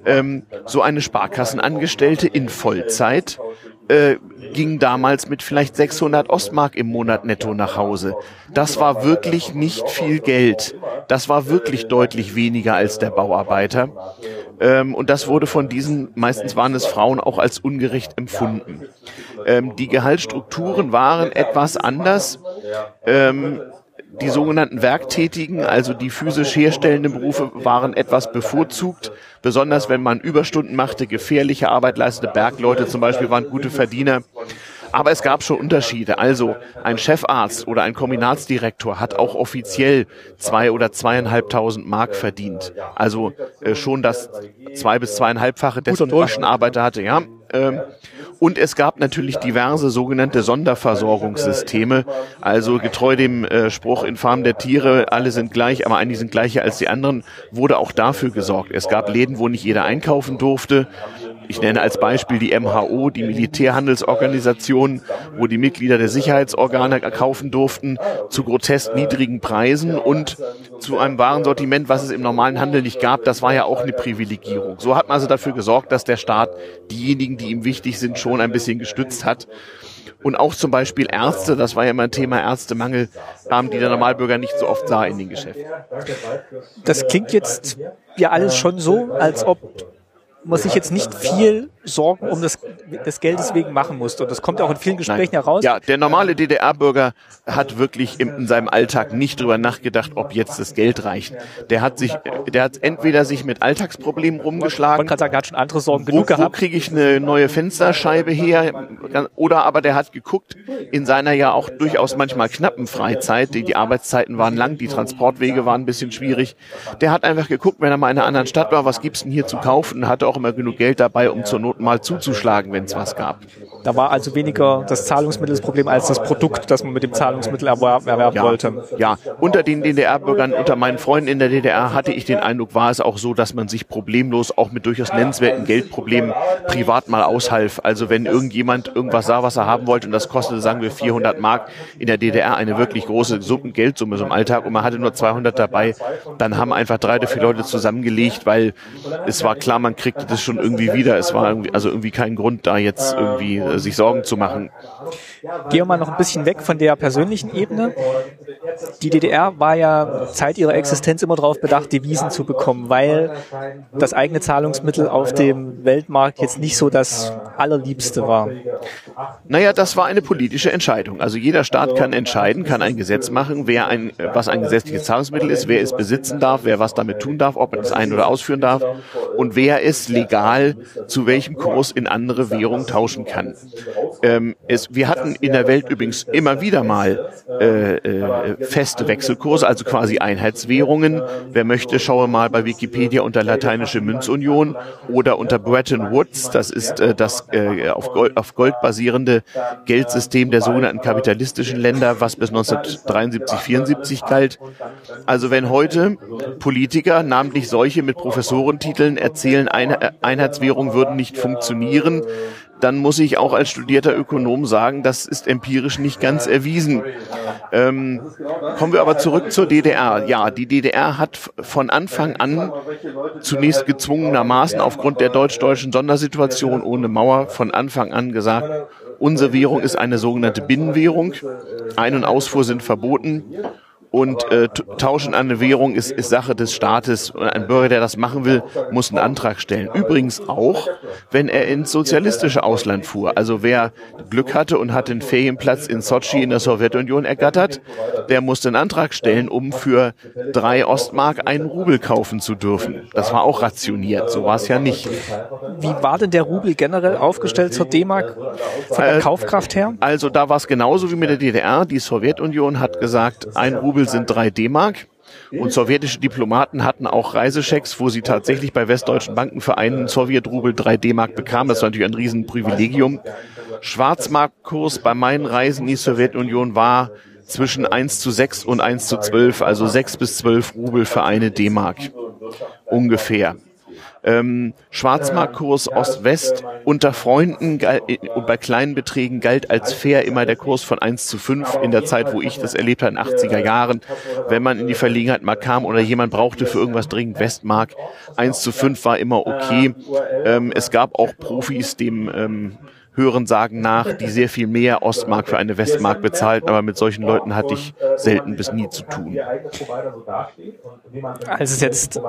Ähm, so eine Sparkassenangestellte in Vollzeit äh, ging damals mit vielleicht 600 Ostmark im Monat netto nach Hause. Das war wirklich nicht viel Geld. Das war wirklich deutlich weniger als der Bauarbeiter. Ähm, und das wurde von diesen, meistens waren es Frauen, auch als ungerecht empfunden. Ähm, die Gehaltsstrukturen waren etwas anders. Ähm, die sogenannten Werktätigen, also die physisch herstellenden Berufe, waren etwas bevorzugt. Besonders wenn man Überstunden machte, gefährliche Arbeit leistete, Bergleute zum Beispiel waren gute Verdiener. Aber es gab schon Unterschiede. Also ein Chefarzt oder ein Kombinatsdirektor hat auch offiziell zwei oder zweieinhalbtausend Mark verdient. Also äh, schon das zwei bis zweieinhalbfache dessen Taschenarbeiter hatte. Ja. Ähm, und es gab natürlich diverse sogenannte Sonderversorgungssysteme. Also getreu dem äh, Spruch in Farm der Tiere, alle sind gleich, aber einige sind gleicher als die anderen, wurde auch dafür gesorgt. Es gab Läden, wo nicht jeder einkaufen durfte. Ich nenne als Beispiel die MHO, die Militärhandelsorganisation, wo die Mitglieder der Sicherheitsorgane kaufen durften zu grotesk niedrigen Preisen und zu einem Warensortiment, was es im normalen Handel nicht gab. Das war ja auch eine Privilegierung. So hat man also dafür gesorgt, dass der Staat diejenigen, die ihm wichtig sind, schon ein bisschen gestützt hat. Und auch zum Beispiel Ärzte, das war ja immer ein Thema Ärztemangel, haben die der Normalbürger nicht so oft sah in den Geschäften. Das klingt jetzt ja alles schon so, als ob man sich jetzt nicht viel Sorgen um das, des Geldes wegen machen musste. Und das kommt auch in vielen Gesprächen Nein. heraus. Ja, der normale DDR-Bürger hat wirklich in, in, seinem Alltag nicht drüber nachgedacht, ob jetzt das Geld reicht. Der hat sich, der hat entweder sich mit Alltagsproblemen rumgeschlagen. Man sagen, er hat schon andere Sorgen genug wo, gehabt. Wo kriege ich eine neue Fensterscheibe her? Oder aber der hat geguckt, in seiner ja auch durchaus manchmal knappen Freizeit, die, die Arbeitszeiten waren lang, die Transportwege waren ein bisschen schwierig. Der hat einfach geguckt, wenn er mal in einer anderen Stadt war, was gibt's denn hier zu kaufen? Hatte auch immer genug Geld dabei, um zur Not mal zuzuschlagen, wenn es was gab. Da war also weniger das Zahlungsmittel das Problem als das Produkt, das man mit dem Zahlungsmittel erwerben ja, wollte. Ja, unter den DDR-Bürgern, unter meinen Freunden in der DDR hatte ich den Eindruck, war es auch so, dass man sich problemlos auch mit durchaus nennenswerten Geldproblemen privat mal aushalf. Also wenn irgendjemand irgendwas sah, was er haben wollte und das kostete, sagen wir, 400 Mark in der DDR, eine wirklich große Summe, Geldsumme so im Alltag und man hatte nur 200 dabei, dann haben einfach drei oder vier Leute zusammengelegt, weil es war klar, man kriegte das schon irgendwie wieder. Es war irgendwie, also irgendwie kein Grund, da jetzt irgendwie äh, sich Sorgen zu machen. Gehen wir mal noch ein bisschen weg von der persönlichen Ebene. Die DDR war ja Zeit ihrer Existenz immer darauf bedacht, Devisen zu bekommen, weil das eigene Zahlungsmittel auf dem Weltmarkt jetzt nicht so das allerliebste war. Naja, das war eine politische Entscheidung. Also jeder Staat kann entscheiden, kann ein Gesetz machen, wer ein, was ein gesetzliches Zahlungsmittel ist, wer es besitzen darf, wer was damit tun darf, ob er es ein- oder ausführen darf und wer es legal zu welchem Kurs in andere Währung tauschen kann. Ähm, es, wir hatten in der Welt übrigens immer wieder mal äh, äh, feste Wechselkurse, also quasi Einheitswährungen. Wer möchte, schaue mal bei Wikipedia unter lateinische Münzunion oder unter Bretton Woods. Das ist äh, das äh, auf, Gold, auf Gold basierende Geldsystem der sogenannten kapitalistischen Länder, was bis 1973, 74 galt. Also wenn heute Politiker, namentlich solche mit Professorentiteln, erzählen, Einheitswährungen würden nicht funktionieren, dann muss ich auch als studierter Ökonom sagen, das ist empirisch nicht ganz erwiesen. Ähm, kommen wir aber zurück zur DDR. Ja, die DDR hat von Anfang an zunächst gezwungenermaßen aufgrund der deutsch-deutschen Sondersituation ohne Mauer von Anfang an gesagt, unsere Währung ist eine sogenannte Binnenwährung. Ein- und Ausfuhr sind verboten und äh, Tauschen an eine Währung ist, ist Sache des Staates. Und ein Bürger, der das machen will, muss einen Antrag stellen. Übrigens auch, wenn er ins sozialistische Ausland fuhr. Also wer Glück hatte und hat den Ferienplatz in Sochi in der Sowjetunion ergattert, der musste einen Antrag stellen, um für drei Ostmark einen Rubel kaufen zu dürfen. Das war auch rationiert. So war es ja nicht. Wie war denn der Rubel generell aufgestellt zur D-Mark von der äh, Kaufkraft her? Also da war es genauso wie mit der DDR. Die Sowjetunion hat gesagt, ein Rubel Rubel sind drei D-Mark. Und sowjetische Diplomaten hatten auch Reisechecks, wo sie tatsächlich bei westdeutschen Banken für einen Sowjetrubel drei D-Mark bekamen. Das war natürlich ein Riesenprivilegium. Schwarzmarktkurs bei meinen Reisen in die Sowjetunion war zwischen 1 zu 6 und 1 zu 12, also 6 bis 12 Rubel für eine D-Mark. Ungefähr. Ähm, Schwarzmarktkurs Ost-West unter Freunden und bei kleinen Beträgen galt als fair immer der Kurs von 1 zu 5 in der Zeit, wo ich das erlebt habe, in den 80er Jahren. Wenn man in die Verlegenheit mal kam oder jemand brauchte für irgendwas dringend Westmark, 1 zu 5 war immer okay. Ähm, es gab auch Profis, dem ähm, hören sagen nach, die sehr viel mehr Ostmark für eine Westmark bezahlt, aber mit solchen Leuten hatte ich selten bis nie zu tun. Also es jetzt,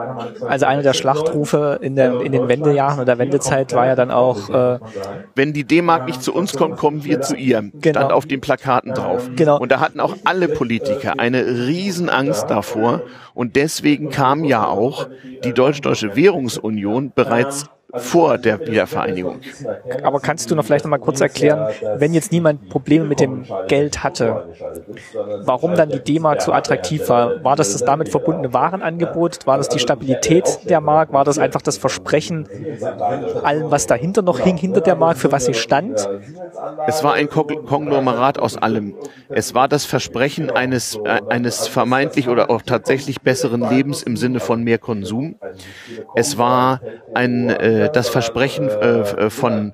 also einer der Schlachtrufe in, der, in den Wendejahren oder Wendezeit war ja dann auch, äh, wenn die D-Mark nicht zu uns kommt, kommen wir zu ihr. Genau. Stand auf den Plakaten drauf. Genau. Und da hatten auch alle Politiker eine Riesenangst davor. Und deswegen kam ja auch die Deutsch-Deutsche Währungsunion bereits vor der Wiedervereinigung. Aber kannst du noch vielleicht noch mal kurz erklären, wenn jetzt niemand Probleme mit dem Geld hatte, warum dann die D-Mark so attraktiv war? War das das damit verbundene Warenangebot? War das die Stabilität der Mark? War das einfach das Versprechen allem, was dahinter noch hing, hinter der Mark, für was sie stand? Es war ein Konglomerat aus allem. Es war das Versprechen eines, äh, eines vermeintlich oder auch tatsächlich besseren Lebens im Sinne von mehr Konsum. Es war ein äh, äh, das Versprechen äh, äh, von,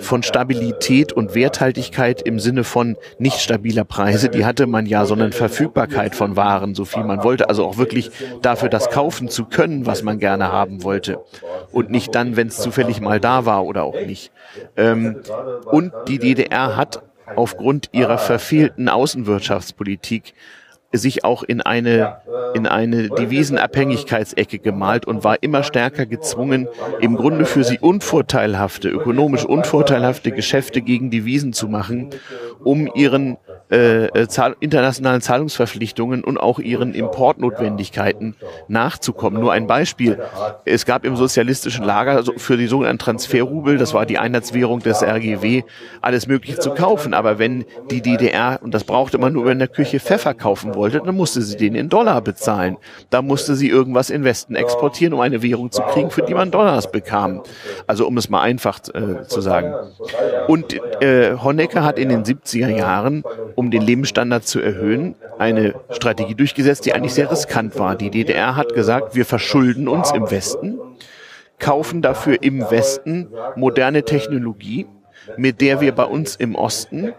von Stabilität und Werthaltigkeit im Sinne von nicht stabiler Preise, die hatte man ja, sondern Verfügbarkeit von Waren, so viel man wollte. Also auch wirklich dafür das kaufen zu können, was man gerne haben wollte. Und nicht dann, wenn es zufällig mal da war oder auch nicht. Ähm, und die DDR hat aufgrund ihrer verfehlten Außenwirtschaftspolitik sich auch in eine, in eine Devisenabhängigkeitsecke gemalt und war immer stärker gezwungen, im Grunde für sie unvorteilhafte, ökonomisch unvorteilhafte Geschäfte gegen Devisen zu machen, um ihren äh, äh, Zahl internationalen Zahlungsverpflichtungen und auch ihren Importnotwendigkeiten nachzukommen. Nur ein Beispiel. Es gab im sozialistischen Lager für die sogenannten Transferrubel, das war die Einheitswährung des RGW, alles Mögliche zu kaufen. Aber wenn die DDR, und das brauchte man nur, wenn der Küche Pfeffer kaufen wollte, dann musste sie den in Dollar bezahlen. Da musste sie irgendwas in Westen exportieren, um eine Währung zu kriegen, für die man Dollars bekam. Also um es mal einfach äh, zu sagen. Und äh, Honecker hat in den 70er Jahren, um den Lebensstandard zu erhöhen, eine Strategie durchgesetzt, die eigentlich sehr riskant war. Die DDR hat gesagt, wir verschulden uns im Westen, kaufen dafür im Westen moderne Technologie, mit der wir bei uns im Osten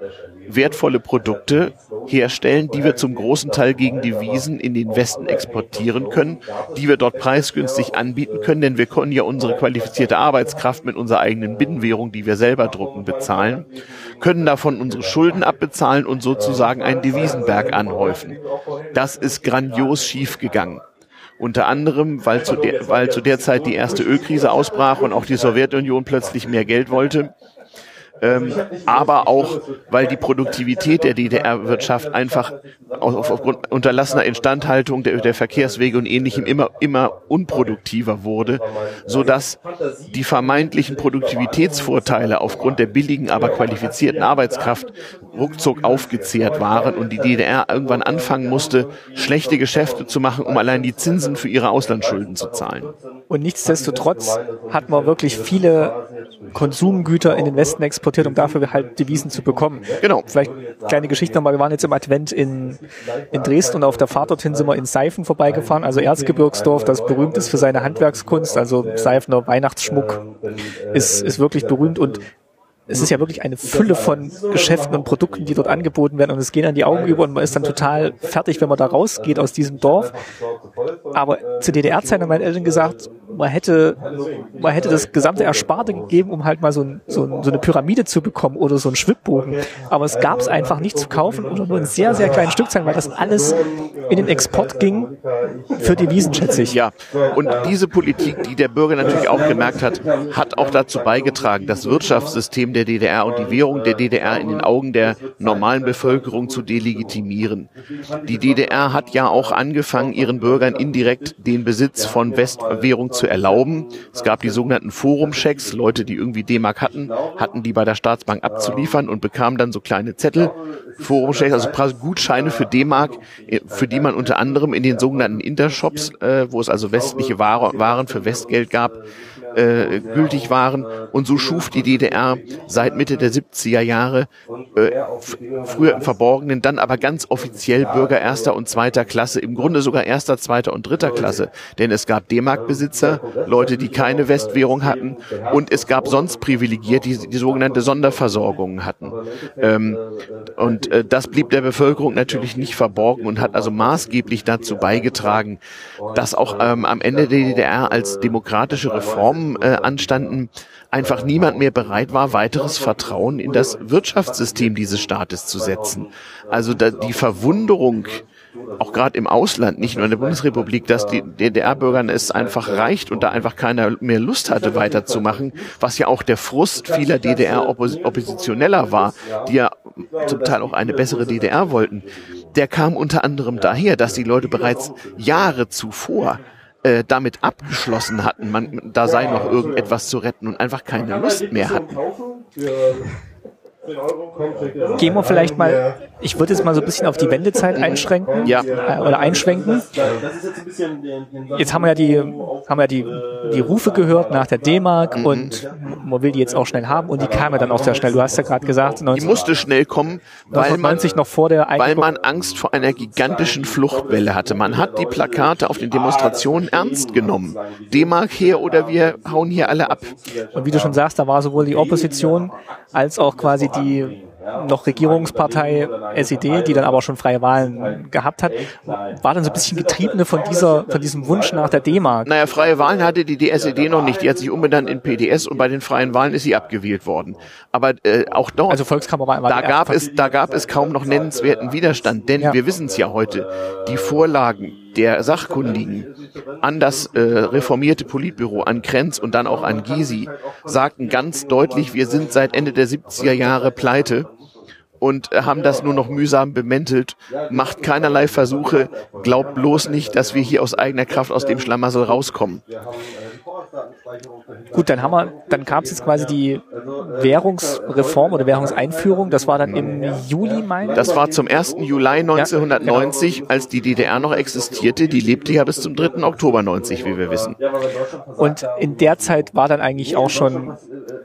wertvolle Produkte herstellen, die wir zum großen Teil gegen Devisen in den Westen exportieren können, die wir dort preisgünstig anbieten können, denn wir können ja unsere qualifizierte Arbeitskraft mit unserer eigenen Binnenwährung, die wir selber drucken, bezahlen, können davon unsere Schulden abbezahlen und sozusagen einen Devisenberg anhäufen. Das ist grandios schief gegangen. Unter anderem, weil zu, der, weil zu der Zeit die erste Ölkrise ausbrach und auch die Sowjetunion plötzlich mehr Geld wollte ähm, aber auch, weil die Produktivität der DDR-Wirtschaft einfach auf, aufgrund unterlassener Instandhaltung der, der Verkehrswege und ähnlichem immer, immer unproduktiver wurde, so dass die vermeintlichen Produktivitätsvorteile aufgrund der billigen, aber qualifizierten Arbeitskraft ruckzuck aufgezehrt waren und die DDR irgendwann anfangen musste, schlechte Geschäfte zu machen, um allein die Zinsen für ihre Auslandsschulden zu zahlen. Und nichtsdestotrotz hat man wirklich viele Konsumgüter in den Westen exportiert, um dafür halt Devisen zu bekommen. Genau. Vielleicht kleine Geschichte nochmal. Wir waren jetzt im Advent in, in Dresden und auf der Fahrt dorthin sind wir in Seifen vorbeigefahren, also Erzgebirgsdorf, das berühmt ist für seine Handwerkskunst, also Seifener Weihnachtsschmuck ist, ist wirklich berühmt und es ist ja wirklich eine Fülle von Geschäften und Produkten, die dort angeboten werden und es gehen an die Augen über und man ist dann total fertig, wenn man da rausgeht aus diesem Dorf. Aber zu DDR-Zeiten haben meine Eltern gesagt, man hätte, man hätte das gesamte Ersparte gegeben, um halt mal so, ein, so, ein, so eine Pyramide zu bekommen oder so einen Schwibbogen. Aber es gab es einfach nicht zu kaufen oder nur in sehr, sehr kleinen Stückzahlen, weil das alles in den Export ging für Devisen, schätze ich. Ja, und diese Politik, die der Bürger natürlich auch gemerkt hat, hat auch dazu beigetragen, das Wirtschaftssystem der DDR und die Währung der DDR in den Augen der normalen Bevölkerung zu delegitimieren. Die DDR hat ja auch angefangen, ihren Bürgern indirekt den Besitz von Westwährung zu erlauben. Es gab die sogenannten Forumchecks, Leute, die irgendwie D-Mark hatten, hatten die bei der Staatsbank abzuliefern und bekamen dann so kleine Zettel, Forumchecks, also Gutscheine für D-Mark, äh, für die man unter anderem in den sogenannten Intershops, äh, wo es also westliche Waren für Westgeld gab, äh, gültig waren. Und so schuf die DDR seit Mitte der 70er Jahre äh, früher im Verborgenen, dann aber ganz offiziell Bürger erster und zweiter Klasse, im Grunde sogar erster, zweiter und dritter Klasse. Denn es gab D-Mark-Besitzer, Leute, die keine Westwährung hatten und es gab sonst Privilegiert, die die sogenannte Sonderversorgung hatten. Ähm, und äh, das blieb der Bevölkerung natürlich nicht verborgen und hat also maßgeblich dazu beigetragen, dass auch ähm, am Ende der DDR als demokratische Reform Reformen äh, anstanden, einfach niemand mehr bereit war, weiteres Vertrauen in das Wirtschaftssystem dieses Staates zu setzen. Also da, die Verwunderung, auch gerade im Ausland, nicht nur in der Bundesrepublik, dass die DDR-Bürgern es einfach reicht und da einfach keiner mehr Lust hatte, weiterzumachen, was ja auch der Frust vieler DDR-Oppositioneller war, die ja zum Teil auch eine bessere DDR wollten, der kam unter anderem daher, dass die Leute bereits Jahre zuvor äh, damit abgeschlossen hatten, man, da sei noch irgendetwas zu retten und einfach keine Lust mehr hatten. Gehen wir vielleicht mal, ich würde jetzt mal so ein bisschen auf die Wendezeit einschränken ja. Äh, oder einschwenken. Jetzt haben wir ja die, haben wir ja die, die Rufe gehört nach der D-Mark mhm. und man will die jetzt auch schnell haben und die kam ja dann auch sehr schnell. Du hast ja gerade gesagt, 19, die musste schnell kommen, weil man, noch vor der weil man Angst vor einer gigantischen Fluchtwelle hatte. Man hat die Plakate auf den Demonstrationen ernst genommen. D-Mark her oder wir hauen hier alle ab. Und wie du schon sagst, da war sowohl die Opposition als auch quasi die noch Regierungspartei SED, die dann aber schon freie Wahlen gehabt hat, war dann so ein bisschen getriebene von dieser, von diesem Wunsch nach der D-Mark. Naja, freie Wahlen hatte die, die SED noch nicht. Die hat sich umbenannt in PDS und bei den freien Wahlen ist sie abgewählt worden. Aber äh, auch dort, also Volkskammer war, war da gab es, da gab es kaum noch nennenswerten Widerstand, denn ja. wir wissen es ja heute. Die Vorlagen der Sachkundigen an das äh, reformierte Politbüro, an Krenz und dann auch an Gysi sagten ganz deutlich, wir sind seit Ende der 70er Jahre pleite und haben das nur noch mühsam bemäntelt, macht keinerlei Versuche, glaubt bloß nicht, dass wir hier aus eigener Kraft aus dem Schlamassel rauskommen. Gut, dann haben wir, dann gab es jetzt quasi die Währungsreform oder Währungseinführung. Das war dann im Juli, meine Das war zum 1. Juli 1990, ja, genau. als die DDR noch existierte. Die lebte ja bis zum 3. Oktober 90, wie wir wissen. Und in der Zeit war dann eigentlich auch schon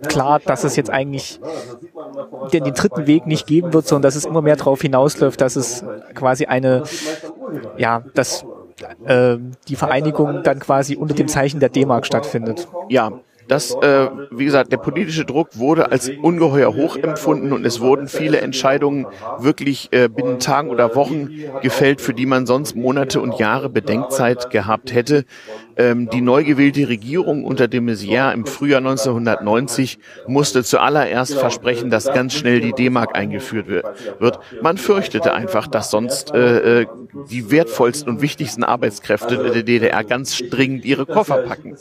klar, dass es jetzt eigentlich den, den dritten Weg nicht geben wird, sondern dass es immer mehr darauf hinausläuft, dass es quasi eine, ja, das äh, die Vereinigung dann quasi unter dem Zeichen der D-Mark stattfindet. Ja, das, äh, wie gesagt, der politische Druck wurde als ungeheuer hoch empfunden und es wurden viele Entscheidungen wirklich äh, binnen Tagen oder Wochen gefällt, für die man sonst Monate und Jahre Bedenkzeit gehabt hätte. Ähm, die neu gewählte Regierung unter de Maizière im Frühjahr 1990 musste zuallererst versprechen, dass ganz schnell die D-Mark eingeführt wird. Man fürchtete einfach, dass sonst äh, äh, die wertvollsten und wichtigsten Arbeitskräfte der DDR ganz dringend ihre Koffer packen.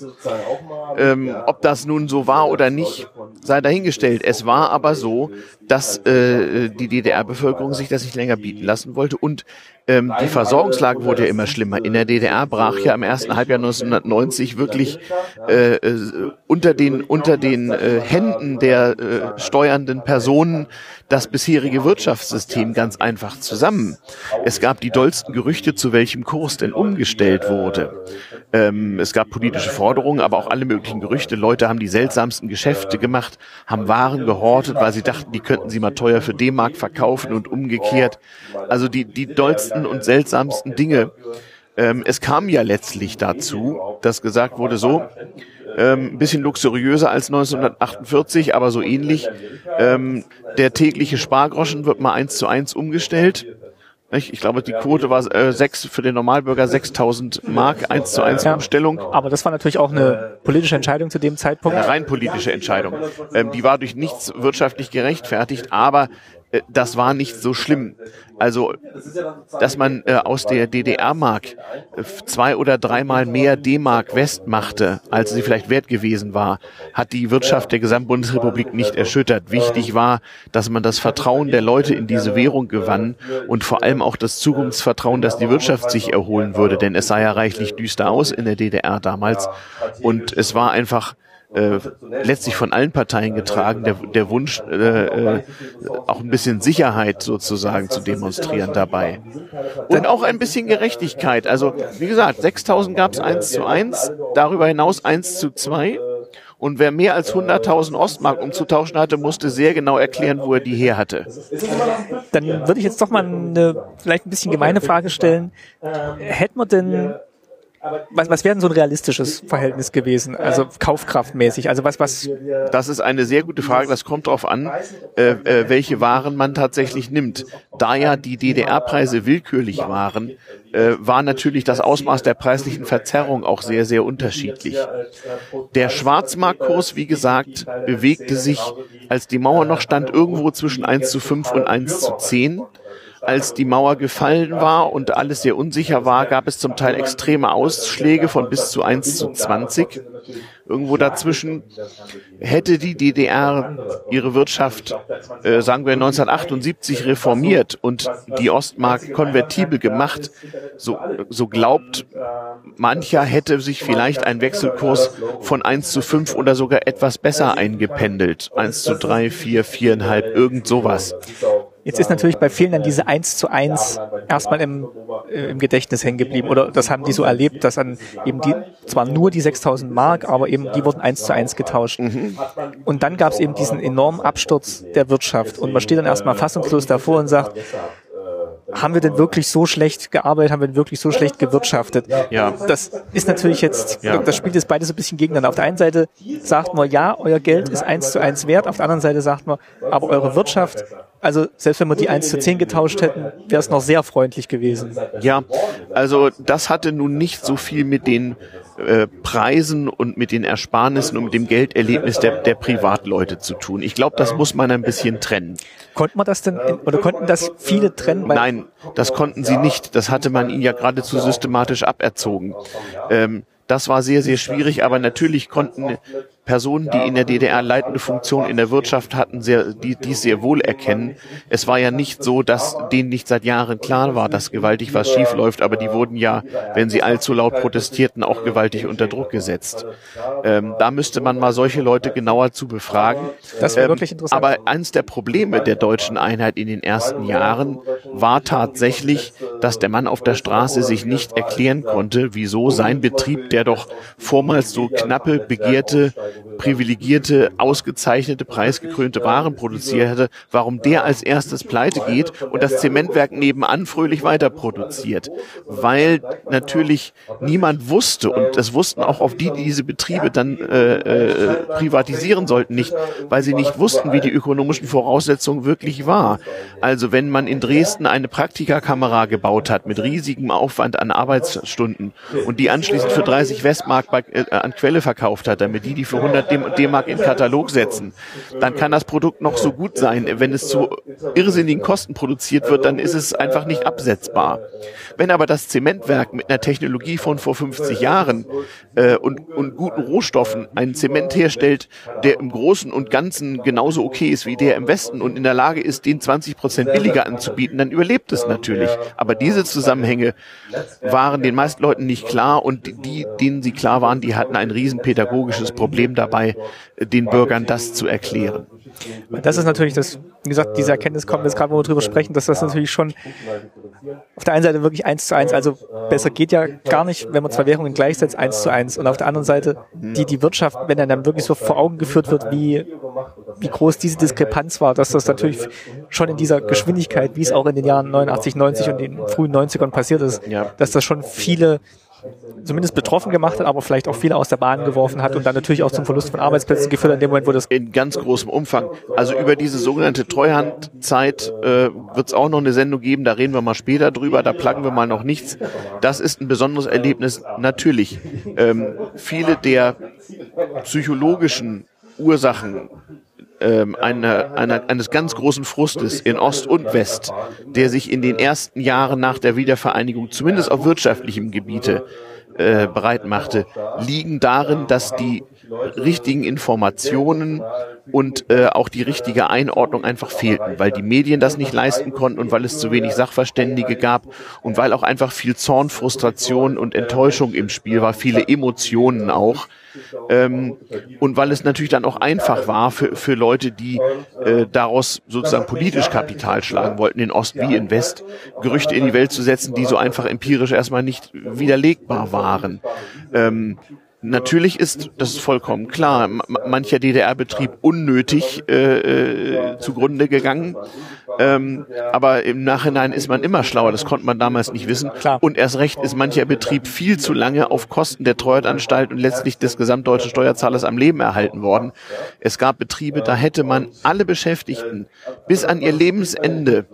Ähm, ob das nun so war oder nicht, sei dahingestellt. Es war aber so, dass äh, die DDR-Bevölkerung sich das nicht länger bieten lassen wollte und ähm, die Versorgungslage wurde ja immer schlimmer. In der DDR brach ja im ersten Halbjahr 1990 wirklich äh, äh, unter den unter den äh, Händen der äh, steuernden Personen das bisherige Wirtschaftssystem ganz einfach zusammen. Es gab die dollsten Gerüchte, zu welchem Kurs denn umgestellt wurde. Ähm, es gab politische Forderungen, aber auch alle möglichen Gerüchte. Leute haben die seltsamsten Geschäfte gemacht, haben Waren gehortet, weil sie dachten, die könnten sie mal teuer für D-Mark verkaufen und umgekehrt. Also die, die dollsten und seltsamsten Dinge. Ähm, es kam ja letztlich dazu, dass gesagt wurde, so, ähm, ein bisschen luxuriöser als 1948, aber so ähnlich. Ähm, der tägliche Spargroschen wird mal eins zu eins umgestellt. Ich glaube, die Quote war äh, sechs für den Normalbürger 6.000 Mark, eins zu eins Umstellung. Aber das war natürlich auch eine politische Entscheidung zu dem Zeitpunkt. Eine rein politische Entscheidung. Ähm, die war durch nichts wirtschaftlich gerechtfertigt, aber das war nicht so schlimm. Also, dass man äh, aus der DDR-Mark äh, zwei oder dreimal mehr D-Mark West machte, als sie vielleicht wert gewesen war, hat die Wirtschaft der Gesamtbundesrepublik nicht erschüttert. Wichtig war, dass man das Vertrauen der Leute in diese Währung gewann und vor allem auch das Zukunftsvertrauen, dass die Wirtschaft sich erholen würde, denn es sah ja reichlich düster aus in der DDR damals und es war einfach äh, letztlich von allen Parteien getragen, der, der Wunsch, äh, äh, auch ein bisschen Sicherheit sozusagen zu demonstrieren dabei. Und auch ein bisschen Gerechtigkeit. Also, wie gesagt, 6000 gab es 1 zu 1, darüber hinaus 1 zu 2. Und wer mehr als 100.000 Ostmark umzutauschen hatte, musste sehr genau erklären, wo er die her hatte. Dann würde ich jetzt doch mal eine vielleicht ein bisschen gemeine Frage stellen. Hätten wir denn was, was wäre denn so ein realistisches Verhältnis gewesen? Also kaufkraftmäßig. Also was, was? Das ist eine sehr gute Frage. Das kommt darauf an, äh, äh, welche Waren man tatsächlich nimmt. Da ja die DDR-Preise willkürlich waren, äh, war natürlich das Ausmaß der preislichen Verzerrung auch sehr, sehr unterschiedlich. Der Schwarzmarktkurs, wie gesagt, bewegte sich, als die Mauer noch stand, irgendwo zwischen 1 zu 5 und 1 zu 10 als die Mauer gefallen war und alles sehr unsicher war, gab es zum Teil extreme Ausschläge von bis zu 1 zu 20. Irgendwo dazwischen hätte die DDR ihre Wirtschaft, äh, sagen wir 1978, reformiert und die Ostmark konvertibel gemacht, so, so glaubt mancher hätte sich vielleicht ein Wechselkurs von 1 zu 5 oder sogar etwas besser eingependelt. 1 zu 3, 4, 4,5, irgend sowas. Jetzt ist natürlich bei vielen dann diese 1 zu 1 erstmal im, äh, im Gedächtnis hängen geblieben oder das haben die so erlebt, dass dann eben die, zwar nur die 6000 Mark, aber eben die wurden 1 zu 1 getauscht. Mhm. Und dann gab es eben diesen enormen Absturz der Wirtschaft und man steht dann erstmal fassungslos davor und sagt, haben wir denn wirklich so schlecht gearbeitet, haben wir denn wirklich so schlecht gewirtschaftet? Ja. Das ist natürlich jetzt, ja. das spielt jetzt beides ein bisschen gegeneinander. Auf der einen Seite sagt man, ja, euer Geld ist eins zu eins wert, auf der anderen Seite sagt man, aber eure Wirtschaft, also selbst wenn wir die 1 zu 10 getauscht hätten, wäre es noch sehr freundlich gewesen. Ja, also das hatte nun nicht so viel mit den äh, Preisen und mit den Ersparnissen und mit dem Gelderlebnis der, der Privatleute zu tun. Ich glaube, das muss man ein bisschen trennen. Konnte man das denn, oder konnten das viele trennen? Nein, das konnten sie nicht. Das hatte man ihnen ja geradezu systematisch aberzogen. Ähm, das war sehr, sehr schwierig, aber natürlich konnten Personen, die in der DDR leitende Funktionen in der Wirtschaft hatten, sehr, die dies sehr wohl erkennen. Es war ja nicht so, dass denen nicht seit Jahren klar war, dass gewaltig was schief läuft, aber die wurden ja, wenn sie allzu laut protestierten, auch gewaltig unter Druck gesetzt. Ähm, da müsste man mal solche Leute genauer zu befragen. Das wäre ähm, wirklich interessant. Aber eines der Probleme der deutschen Einheit in den ersten Jahren war tatsächlich, dass der Mann auf der Straße sich nicht erklären konnte, wieso sein Betrieb, der doch vormals so knappe, begehrte privilegierte, ausgezeichnete, preisgekrönte Waren produziert hätte, warum der als erstes pleite geht und das Zementwerk nebenan fröhlich weiter produziert. Weil natürlich niemand wusste, und das wussten auch auf die, die diese Betriebe dann äh, äh, privatisieren sollten, nicht, weil sie nicht wussten, wie die ökonomischen Voraussetzungen wirklich war. Also wenn man in Dresden eine Praktikakamera gebaut hat mit riesigem Aufwand an Arbeitsstunden und die anschließend für 30 Westmark bei, äh, an Quelle verkauft hat, damit die die für 100 D-Mark in Katalog setzen, dann kann das Produkt noch so gut sein. Wenn es zu irrsinnigen Kosten produziert wird, dann ist es einfach nicht absetzbar. Wenn aber das Zementwerk mit einer Technologie von vor 50 Jahren äh, und, und guten Rohstoffen einen Zement herstellt, der im Großen und Ganzen genauso okay ist wie der im Westen und in der Lage ist, den 20 Prozent billiger anzubieten, dann überlebt es natürlich. Aber diese Zusammenhänge waren den meisten Leuten nicht klar und die, denen sie klar waren, die hatten ein riesen pädagogisches Problem dabei, den Bürgern das zu erklären. Das ist natürlich das, wie gesagt, diese Erkenntnis kommt jetzt gerade, wo wir drüber sprechen, dass das natürlich schon auf der einen Seite wirklich eins zu eins, also besser geht ja gar nicht, wenn man zwei Währungen gleichsetzt, eins zu eins. Und auf der anderen Seite, die, die Wirtschaft, wenn dann wirklich so vor Augen geführt wird, wie, wie groß diese Diskrepanz war, dass das natürlich schon in dieser Geschwindigkeit, wie es auch in den Jahren 89, 90 und den frühen 90ern passiert ist, dass das schon viele zumindest betroffen gemacht hat, aber vielleicht auch viele aus der Bahn geworfen hat und dann natürlich auch zum Verlust von Arbeitsplätzen geführt in dem Moment, wo das... In ganz großem Umfang. Also über diese sogenannte Treuhandzeit äh, wird es auch noch eine Sendung geben, da reden wir mal später drüber, da plagen wir mal noch nichts. Das ist ein besonderes Erlebnis, natürlich. Ähm, viele der psychologischen Ursachen ähm, eine, eine, eines ganz großen Frustes in Ost und West, der sich in den ersten Jahren nach der Wiedervereinigung zumindest auf wirtschaftlichem Gebiete äh, bereit machte, liegen darin, dass die richtigen Informationen und äh, auch die richtige Einordnung einfach fehlten, weil die Medien das nicht leisten konnten und weil es zu wenig Sachverständige gab und weil auch einfach viel Zorn, Frustration und Enttäuschung im Spiel war, viele Emotionen auch. Ähm, und weil es natürlich dann auch einfach war für, für Leute, die äh, daraus sozusagen politisch Kapital schlagen wollten, in Ost wie in West, Gerüchte in die Welt zu setzen, die so einfach empirisch erstmal nicht widerlegbar waren. Ähm, Natürlich ist, das ist vollkommen klar, mancher DDR-Betrieb unnötig äh, äh, zugrunde gegangen. Ähm, aber im Nachhinein ist man immer schlauer, das konnte man damals nicht wissen. Klar. Und erst recht ist mancher Betrieb viel zu lange auf Kosten der Treuhandanstalt und letztlich des gesamtdeutschen Steuerzahlers am Leben erhalten worden. Es gab Betriebe, da hätte man alle Beschäftigten bis an ihr Lebensende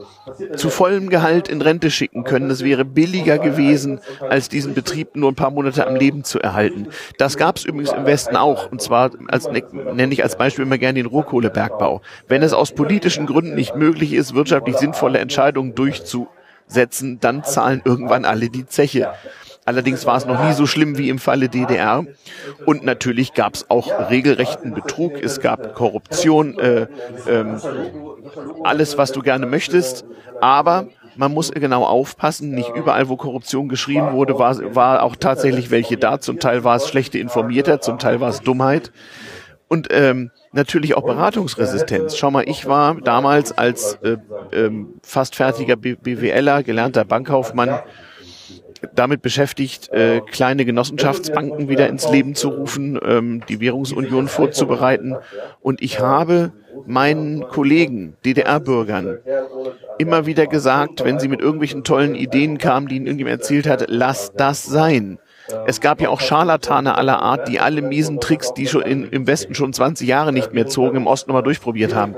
zu vollem Gehalt in Rente schicken können. Das wäre billiger gewesen, als diesen Betrieb nur ein paar Monate am Leben zu erhalten. Das gab es übrigens im Westen auch. Und zwar als nenne ich als Beispiel immer gerne den Rohkohlebergbau. Wenn es aus politischen Gründen nicht möglich ist, wirtschaftlich sinnvolle Entscheidungen durchzusetzen, dann zahlen irgendwann alle die Zeche. Allerdings war es noch nie so schlimm wie im Falle DDR. Und natürlich gab es auch regelrechten Betrug. Es gab Korruption, äh, ähm, alles, was du gerne möchtest. Aber man muss genau aufpassen, nicht überall, wo Korruption geschrieben wurde, war, war auch tatsächlich welche da. Zum Teil war es schlechte Informierter, zum Teil war es Dummheit. Und ähm, natürlich auch Beratungsresistenz. Schau mal, ich war damals als äh, ähm, fast fertiger BWLer, gelernter Bankkaufmann, damit beschäftigt, äh, kleine Genossenschaftsbanken wieder ins Leben zu rufen, ähm, die Währungsunion vorzubereiten. Und ich habe meinen Kollegen, DDR-Bürgern, immer wieder gesagt, wenn sie mit irgendwelchen tollen Ideen kamen, die ihnen irgendjemand erzählt hat, lass das sein. Es gab ja auch Scharlatane aller Art, die alle miesen Tricks, die schon in, im Westen schon 20 Jahre nicht mehr zogen, im Osten nochmal durchprobiert haben.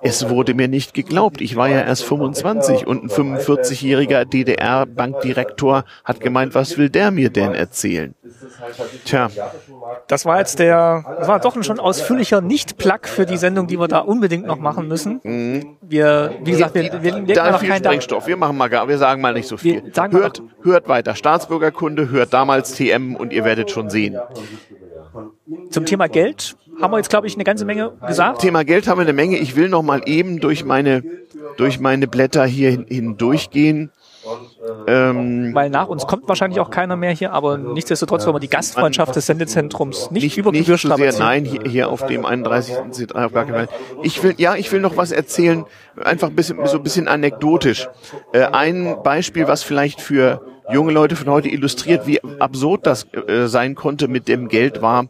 Es wurde mir nicht geglaubt. Ich war ja erst 25 und ein 45-jähriger DDR-Bankdirektor hat gemeint, was will der mir denn erzählen? Tja. Das war jetzt der, das war doch ein schon ausführlicher Nicht-Plug für die Sendung, die wir da unbedingt noch machen müssen. Mhm. Wir, wie gesagt, wir, wir legen da noch viel Sprengstoff. Wir machen mal gar, wir sagen mal nicht so viel. Hört, hört weiter Staatsbürgerkunde, hört damals TM und ihr werdet schon sehen. Zum Thema Geld haben wir jetzt, glaube ich, eine ganze Menge gesagt. Thema Geld haben wir eine Menge. Ich will noch mal eben durch meine, durch meine Blätter hier hindurchgehen. Ähm, Weil nach uns kommt wahrscheinlich auch keiner mehr hier, aber nichtsdestotrotz wollen wir die Gastfreundschaft des Sendezentrums nicht, nicht über Gebühr sehr, Nein, hier, hier auf dem 31. C3 auf gar keinen Fall. Ich will, ja, ich will noch was erzählen, einfach ein bisschen, so ein bisschen anekdotisch. Äh, ein Beispiel, was vielleicht für junge Leute von heute illustriert, wie absurd das äh, sein konnte mit dem Geld war.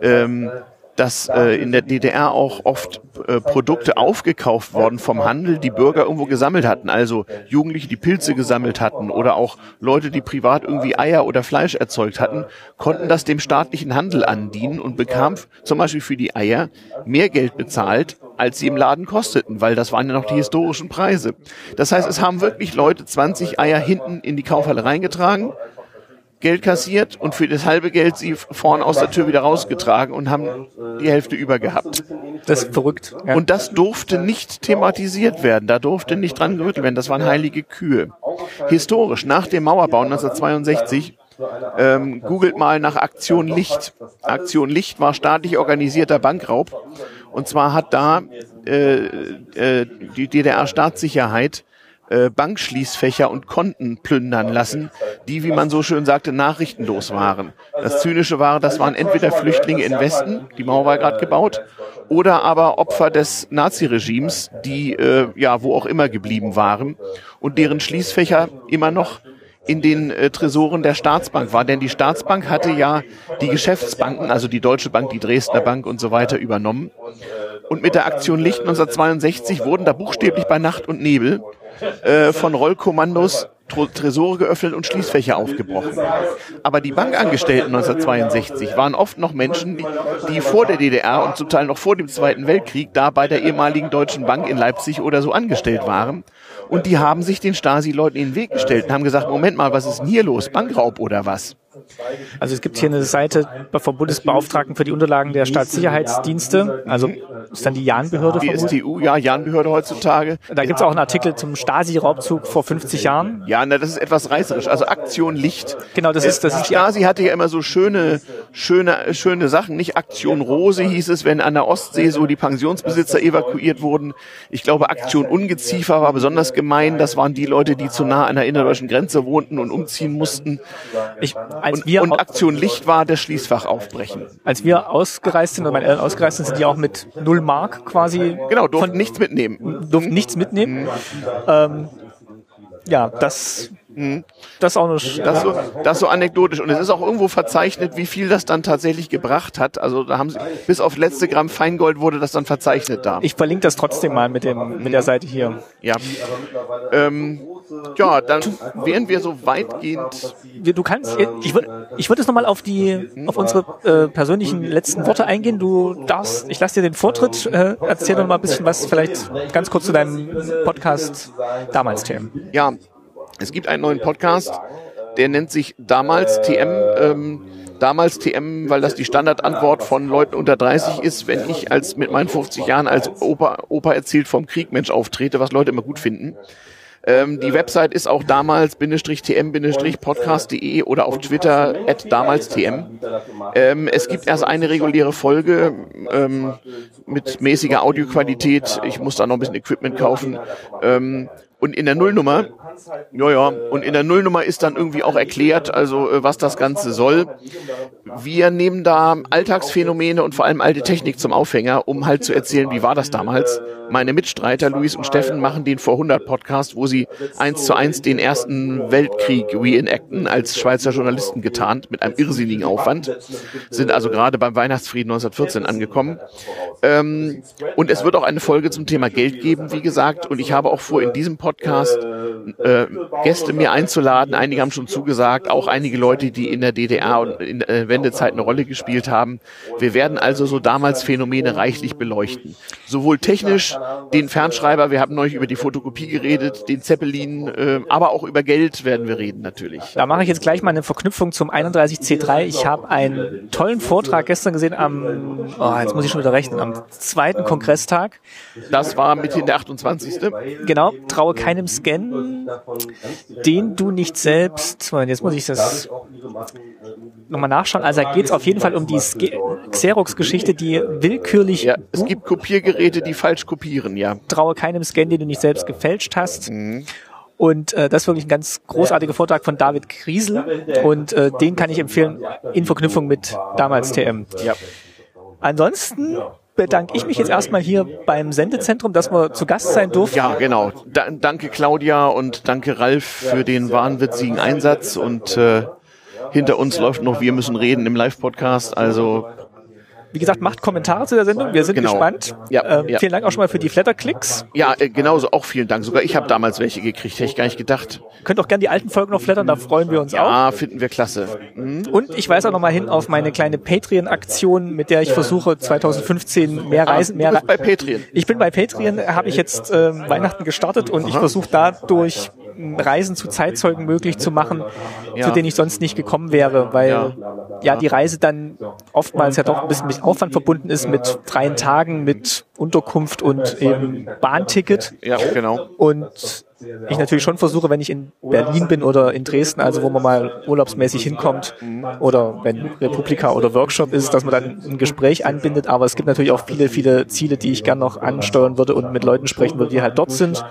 Ähm, dass äh, in der DDR auch oft äh, Produkte aufgekauft worden vom Handel, die Bürger irgendwo gesammelt hatten. Also Jugendliche, die Pilze gesammelt hatten oder auch Leute, die privat irgendwie Eier oder Fleisch erzeugt hatten, konnten das dem staatlichen Handel andienen und bekamen zum Beispiel für die Eier mehr Geld bezahlt, als sie im Laden kosteten, weil das waren ja noch die historischen Preise. Das heißt, es haben wirklich Leute 20 Eier hinten in die Kaufhalle reingetragen Geld kassiert und für das halbe Geld sie vorne aus der Tür wieder rausgetragen und haben die Hälfte über gehabt. Das ist verrückt. Ja. Und das durfte nicht thematisiert werden. Da durfte nicht dran gerüttelt werden. Das waren heilige Kühe. Historisch, nach dem Mauerbau 1962, ähm, googelt mal nach Aktion Licht. Aktion Licht war staatlich organisierter Bankraub. Und zwar hat da äh, äh, die DDR-Staatssicherheit äh, Bankschließfächer und Konten plündern lassen, die, wie man so schön sagte, nachrichtenlos waren. Das Zynische war, das waren entweder Flüchtlinge in Westen, die Mauer war gerade gebaut, oder aber Opfer des Naziregimes, die äh, ja wo auch immer geblieben waren und deren Schließfächer immer noch in den äh, Tresoren der Staatsbank war. Denn die Staatsbank hatte ja die Geschäftsbanken, also die Deutsche Bank, die Dresdner Bank und so weiter übernommen. Und mit der Aktion Licht 1962 wurden da buchstäblich bei Nacht und Nebel äh, von Rollkommandos Tresore geöffnet und Schließfächer aufgebrochen. Aber die Bankangestellten 1962 waren oft noch Menschen, die, die vor der DDR und zum Teil noch vor dem Zweiten Weltkrieg da bei der ehemaligen Deutschen Bank in Leipzig oder so angestellt waren. Und die haben sich den Stasi-Leuten in den Weg gestellt und haben gesagt, Moment mal, was ist denn hier los? Bankraub oder was? Also es gibt hier eine Seite vom Bundesbeauftragten für die Unterlagen der Staatssicherheitsdienste, also ist dann die Jahn-Behörde. Die STU, ja, Jahn-Behörde heutzutage. Da gibt es auch einen Artikel zum Stasi-Raubzug vor 50 Jahren. Ja, na, das ist etwas reißerisch. Also Aktion Licht. Genau, das ist das. Die Stasi hatte ja immer so schöne, schöne, schöne Sachen. Nicht Aktion Rose hieß es, wenn an der Ostsee so die Pensionsbesitzer evakuiert wurden. Ich glaube, Aktion Ungeziefer war besonders gemein. Das waren die Leute, die zu nah an der innerdeutschen Grenze wohnten und umziehen mussten. Ich, als und, wir und Aktion Licht war das Schließfach aufbrechen. Als wir ausgereist sind, oder meine Eltern ausgereist sind, sind die auch mit null Mark quasi. Genau, durften nichts mitnehmen. Durften nichts mitnehmen. Mhm. Ähm, ja, das Mhm. Das auch noch. Das so, das so anekdotisch. Und es ist auch irgendwo verzeichnet, wie viel das dann tatsächlich gebracht hat. Also da haben sie, bis auf letzte Gramm Feingold wurde das dann verzeichnet da. Ich verlinke das trotzdem mal mit dem, mit der Seite hier. Ja. Ähm, ja, dann wären wir so weitgehend. Du kannst, ich würde, ich würde jetzt nochmal auf die, auf unsere äh, persönlichen letzten Worte eingehen. Du darfst, ich lasse dir den Vortritt. Äh, erzähl doch mal ein bisschen was, vielleicht ganz kurz zu deinem Podcast damals, Themen. Ja, es gibt einen neuen Podcast, der nennt sich damals TM. Ähm, damals TM, weil das die Standardantwort von Leuten unter 30 ist, wenn ich als mit meinen 50 Jahren als Opa, Opa erzählt vom Krieg Mensch auftrete, was Leute immer gut finden. Ähm, die Website ist auch damals tm-podcast.de oder auf Twitter at damalstm. Ähm, es gibt erst eine reguläre Folge ähm, mit mäßiger Audioqualität. Ich muss da noch ein bisschen Equipment kaufen. Und in der Nullnummer, ja, ja, und in der Nullnummer ist dann irgendwie auch erklärt, also äh, was das Ganze soll. Wir nehmen da Alltagsphänomene und vor allem alte Technik zum Aufhänger, um halt zu erzählen, wie war das damals. Meine Mitstreiter Luis und Steffen machen den vor 100 Podcast, wo sie eins zu eins den ersten Weltkrieg reenacten als Schweizer Journalisten getarnt mit einem irrsinnigen Aufwand. Sind also gerade beim Weihnachtsfrieden 1914 angekommen. Ähm, und es wird auch eine Folge zum Thema Geld geben, wie gesagt. Und ich habe auch vor, in diesem Podcast äh, Gäste mir einzuladen. Einige haben schon zugesagt, auch einige Leute, die in der DDR und in der Wendezeit eine Rolle gespielt haben. Wir werden also so damals Phänomene reichlich beleuchten. Sowohl technisch, den Fernschreiber, wir haben neulich über die Fotokopie geredet, den Zeppelin, äh, aber auch über Geld werden wir reden natürlich. Da mache ich jetzt gleich mal eine Verknüpfung zum 31C3. Ich habe einen tollen Vortrag gestern gesehen am, oh, jetzt muss ich schon wieder rechnen, am zweiten Kongresstag. Das war Mitte der 28. Genau, traue keinem Scan, den du nicht selbst, jetzt muss ich das nochmal nachschauen. Also da geht es auf jeden Fall um die Xerox-Geschichte, die willkürlich... Ja, es gibt Kopiergeräte, die falsch kopieren, ja. Traue keinem Scan, den du nicht selbst gefälscht hast. Mhm. Und äh, das ist wirklich ein ganz großartiger Vortrag von David Kriesel. Und äh, den kann ich empfehlen in Verknüpfung mit damals TM. Ja. Ansonsten bedanke ich mich jetzt erstmal hier beim Sendezentrum, dass wir zu Gast sein durften. Ja, genau. Da, danke Claudia und danke Ralf für den wahnwitzigen Einsatz und äh, hinter uns läuft noch Wir müssen reden im Live-Podcast. Also wie gesagt, macht Kommentare zu der Sendung. Wir sind genau. gespannt. Ja, ähm, ja. Vielen Dank auch schon mal für die Flatterklicks. Ja, äh, genauso auch vielen Dank. Sogar ich habe damals welche gekriegt, hätte ich gar nicht gedacht. Könnt auch gerne die alten Folgen noch flattern, da freuen wir uns ja, auch. Ja, finden wir klasse. Mhm. Und ich weise auch noch mal hin auf meine kleine Patreon-Aktion, mit der ich versuche 2015 mehr Reisen, mehr. Du bist bei Patreon. Ich bin bei Patreon, habe ich jetzt äh, Weihnachten gestartet und Aha. ich versuche dadurch Reisen zu Zeitzeugen möglich zu machen, ja. zu denen ich sonst nicht gekommen wäre, weil ja. ja. die Reise dann oftmals ja doch ein bisschen mit Aufwand verbunden ist, mit freien Tagen, mit Unterkunft und eben Bahnticket. Ja, genau. Und ich natürlich schon versuche, wenn ich in Berlin bin oder in Dresden, also wo man mal urlaubsmäßig hinkommt oder wenn Republika oder Workshop ist, dass man dann ein Gespräch anbindet. Aber es gibt natürlich auch viele, viele Ziele, die ich gern noch ansteuern würde und mit Leuten sprechen würde, die halt dort sind.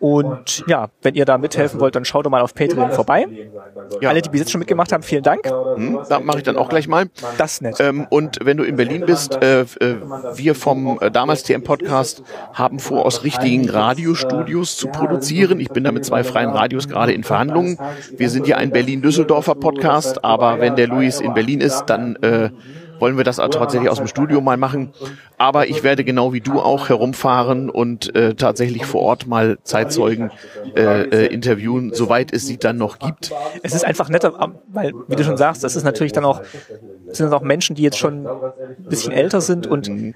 Und ja, wenn ihr da mithelfen wollt, dann schaut doch mal auf Patreon vorbei. Ja. Alle, die bis jetzt schon mitgemacht haben, vielen Dank. Hm, da mache ich dann auch gleich mal. Das ist nett. Ähm, und wenn du in Berlin bist, äh, äh, wir vom äh, damals TM Podcast haben vor, aus richtigen Radiostudios zu produzieren. Ich bin da mit zwei freien Radios gerade in Verhandlungen. Wir sind ja ein Berlin-Düsseldorfer Podcast, aber wenn der Luis in Berlin ist, dann äh, wollen wir das tatsächlich aus dem Studio mal machen. Aber ich werde genau wie du auch herumfahren und äh, tatsächlich vor Ort mal Zeitzeugen äh, äh, interviewen, soweit es sie dann noch gibt. Es ist einfach netter, weil, wie du schon sagst, das ist natürlich dann auch, sind auch Menschen, die jetzt schon ein bisschen älter sind und mhm.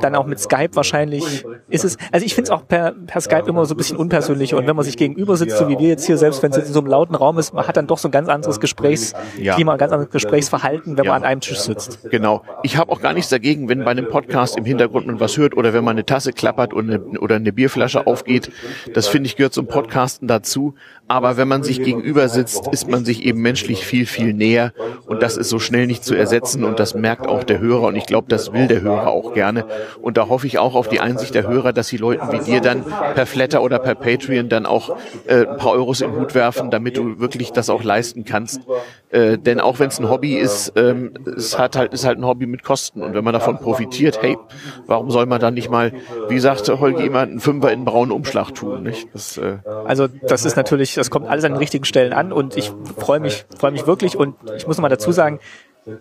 dann auch mit Skype wahrscheinlich ist es, also ich finde es auch per, per Skype immer so ein bisschen unpersönlicher und wenn man sich gegenüber sitzt, so wie wir jetzt hier, selbst wenn es in so einem lauten Raum ist, man hat dann doch so ein ganz anderes Gesprächsklima, ein ganz anderes Gesprächsverhalten, wenn ja. man an einem Tisch sitzt. Genau. Ich habe auch gar nichts dagegen, wenn bei einem Podcast im Hintergrund man was hört oder wenn man eine Tasse klappert oder eine, oder eine Bierflasche aufgeht. Das finde ich gehört zum Podcasten dazu. Aber wenn man sich gegenüber sitzt, ist man sich eben menschlich viel, viel näher. Und das ist so schnell nicht zu ersetzen. Und das merkt auch der Hörer. Und ich glaube, das will der Hörer auch gerne. Und da hoffe ich auch auf die Einsicht der Hörer, dass die Leuten wie dir dann per Flatter oder per Patreon dann auch äh, ein paar Euros im Hut werfen, damit du wirklich das auch leisten kannst. Äh, denn auch wenn es ein Hobby ist, ähm, es hat halt, ist halt ein Hobby mit Kosten. Und wenn man davon profitiert, hey, warum soll man dann nicht mal, wie sagte immer, einen Fünfer in einen braunen Umschlag tun? Nicht? Das, äh also das ist natürlich, das kommt alles an den richtigen Stellen an und ich freue mich, freue mich wirklich und ich muss mal dazu sagen,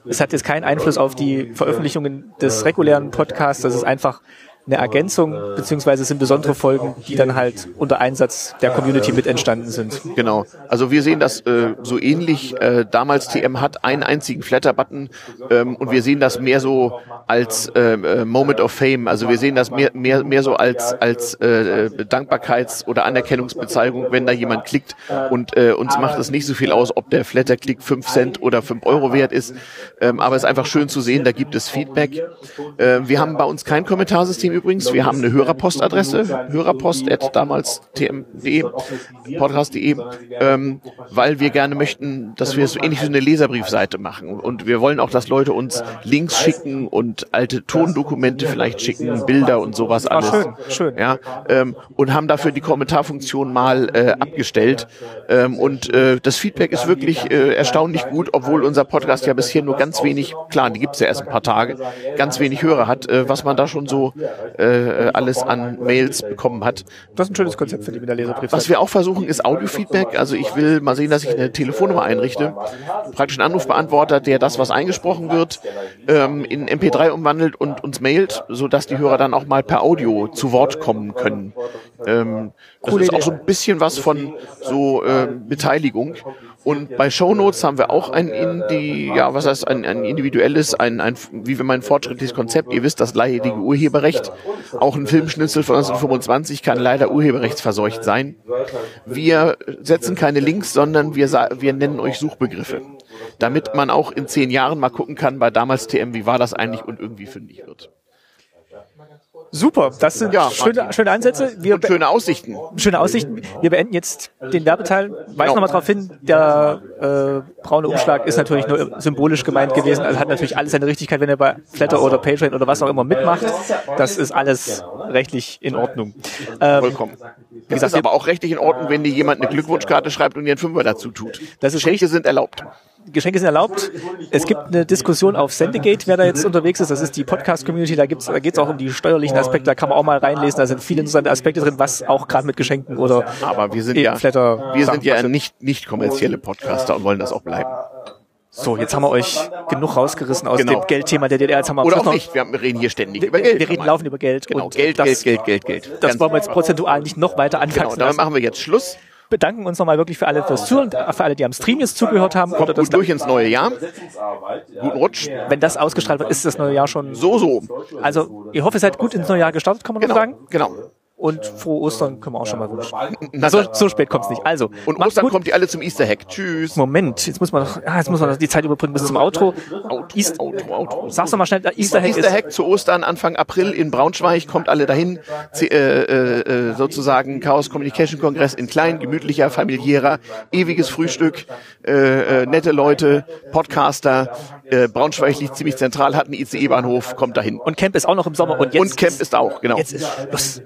es hat jetzt keinen Einfluss auf die Veröffentlichungen des regulären Podcasts. Das ist einfach eine Ergänzung, beziehungsweise sind besondere Folgen, die dann halt unter Einsatz der Community mit entstanden sind. Genau. Also wir sehen das äh, so ähnlich. Äh, damals TM hat einen einzigen Flatter-Button ähm, und wir sehen das mehr so als äh, äh, Moment of Fame. Also wir sehen das mehr, mehr, mehr so als, als äh, Dankbarkeits- oder Anerkennungsbezeichnung, wenn da jemand klickt und äh, uns macht es nicht so viel aus, ob der Flatter-Klick 5 Cent oder 5 Euro wert ist. Ähm, aber es ist einfach schön zu sehen, da gibt es Feedback. Äh, wir haben bei uns kein Kommentarsystem übrigens. Wir haben eine Hörerpostadresse, hörerpost damals tm.de, podcast.de, ähm, weil wir gerne möchten, dass wir so ähnlich wie eine Leserbriefseite machen. Und wir wollen auch, dass Leute uns Links schicken und alte Tondokumente vielleicht schicken, Bilder und sowas alles. Ah, schön, schön. Ja, ähm, und haben dafür die Kommentarfunktion mal äh, abgestellt. Ähm, und äh, das Feedback ist wirklich äh, erstaunlich gut, obwohl unser Podcast ja bisher nur ganz wenig, klar, die gibt's ja erst ein paar Tage, ganz wenig Hörer hat, äh, was man da schon so äh, alles an Mails bekommen hat. Das ist ein schönes Konzept für die mit der. Was wir auch versuchen, ist Audiofeedback. Also ich will mal sehen, dass ich eine Telefonnummer einrichte, praktisch einen Anrufbeantworter, der das, was eingesprochen wird, ähm, in MP3 umwandelt und uns mailt, so dass die Hörer dann auch mal per Audio zu Wort kommen können. Ähm, das ist auch so ein bisschen was von so äh, Beteiligung. Und bei Shownotes haben wir auch ein Indi ja, was heißt ein, ein individuelles, ein, ein, wie wir meinen fortschrittliches Konzept. Ihr wisst, das leidige Urheberrecht. Auch ein Filmschnitzel von 1925 kann leider urheberrechtsverseucht sein. Wir setzen keine Links, sondern wir, wir nennen euch Suchbegriffe. Damit man auch in zehn Jahren mal gucken kann, bei damals TM, wie war das eigentlich und irgendwie fündig wird. Super, das sind ja, schöne, schöne Ansätze. Wir und schöne Aussichten. Schöne Aussichten. Wir beenden jetzt den Werbeteil. Weise genau. nochmal darauf hin, der äh, braune Umschlag ist natürlich nur symbolisch gemeint gewesen. Also hat natürlich alles seine Richtigkeit, wenn ihr bei Flatter oder Patreon oder was auch immer mitmacht. Das ist alles rechtlich in Ordnung. Ähm, Vollkommen. Wie gesagt, ist aber auch rechtlich in Ordnung, wenn dir jemand eine Glückwunschkarte schreibt und dir einen Fünfer dazu tut. Das ist Geschenke sind erlaubt. Geschenke sind erlaubt. Es gibt eine Diskussion auf Sendegate, wer da jetzt unterwegs ist. Das ist die Podcast-Community. Da, gibt's, da geht es auch um die steuerlichen Aspekte. Da kann man auch mal reinlesen. Da sind viele interessante Aspekte drin, was auch gerade mit Geschenken oder Aber wir sind ja, Flatter wir sind ja nicht, nicht kommerzielle Podcaster und wollen das auch bleiben. So, jetzt haben wir euch genug rausgerissen aus genau. dem Geldthema der DDR. Jetzt haben wir Oder auch nicht. Wir, reden hier ständig über Geld. Wir reden laufen über Geld. Genau, Geld, das, Geld, Geld, Geld, Geld. Das wollen wir jetzt prozentual nicht noch weiter anfangen. Genau, damit machen wir jetzt Schluss bedanken uns nochmal wirklich für alle fürs Zuhören, für alle, die am Stream jetzt zugehört haben. Kommt gut durch ins neue Jahr. Guten Rutsch. Wenn das ausgestrahlt wird, ist das neue Jahr schon so so. Also ich hoffe, ihr seid gut ins neue Jahr gestartet, kann man genau, nur sagen. Genau. Und frohe Ostern können wir auch schon mal wünschen. So, so spät kommt's nicht. Also. Und Ostern gut. kommt ihr alle zum Easter Hack. Tschüss. Moment, jetzt muss man noch, ah, jetzt muss man noch die Zeit überbrücken bis zum Outro. East, Outro, Outro. Sag's doch mal schnell, Easter Hack. Easter Hack zu Ostern Anfang April in Braunschweig. Kommt alle dahin. Z äh, äh, sozusagen Chaos Communication Kongress in klein, gemütlicher, familiärer, ewiges Frühstück, äh, äh, nette Leute, Podcaster. Äh, Braunschweig liegt ziemlich zentral, hat einen ICE-Bahnhof, kommt dahin. Und Camp ist auch noch im Sommer. Und, jetzt und Camp ist, ist auch, genau. Jetzt ist Schluss.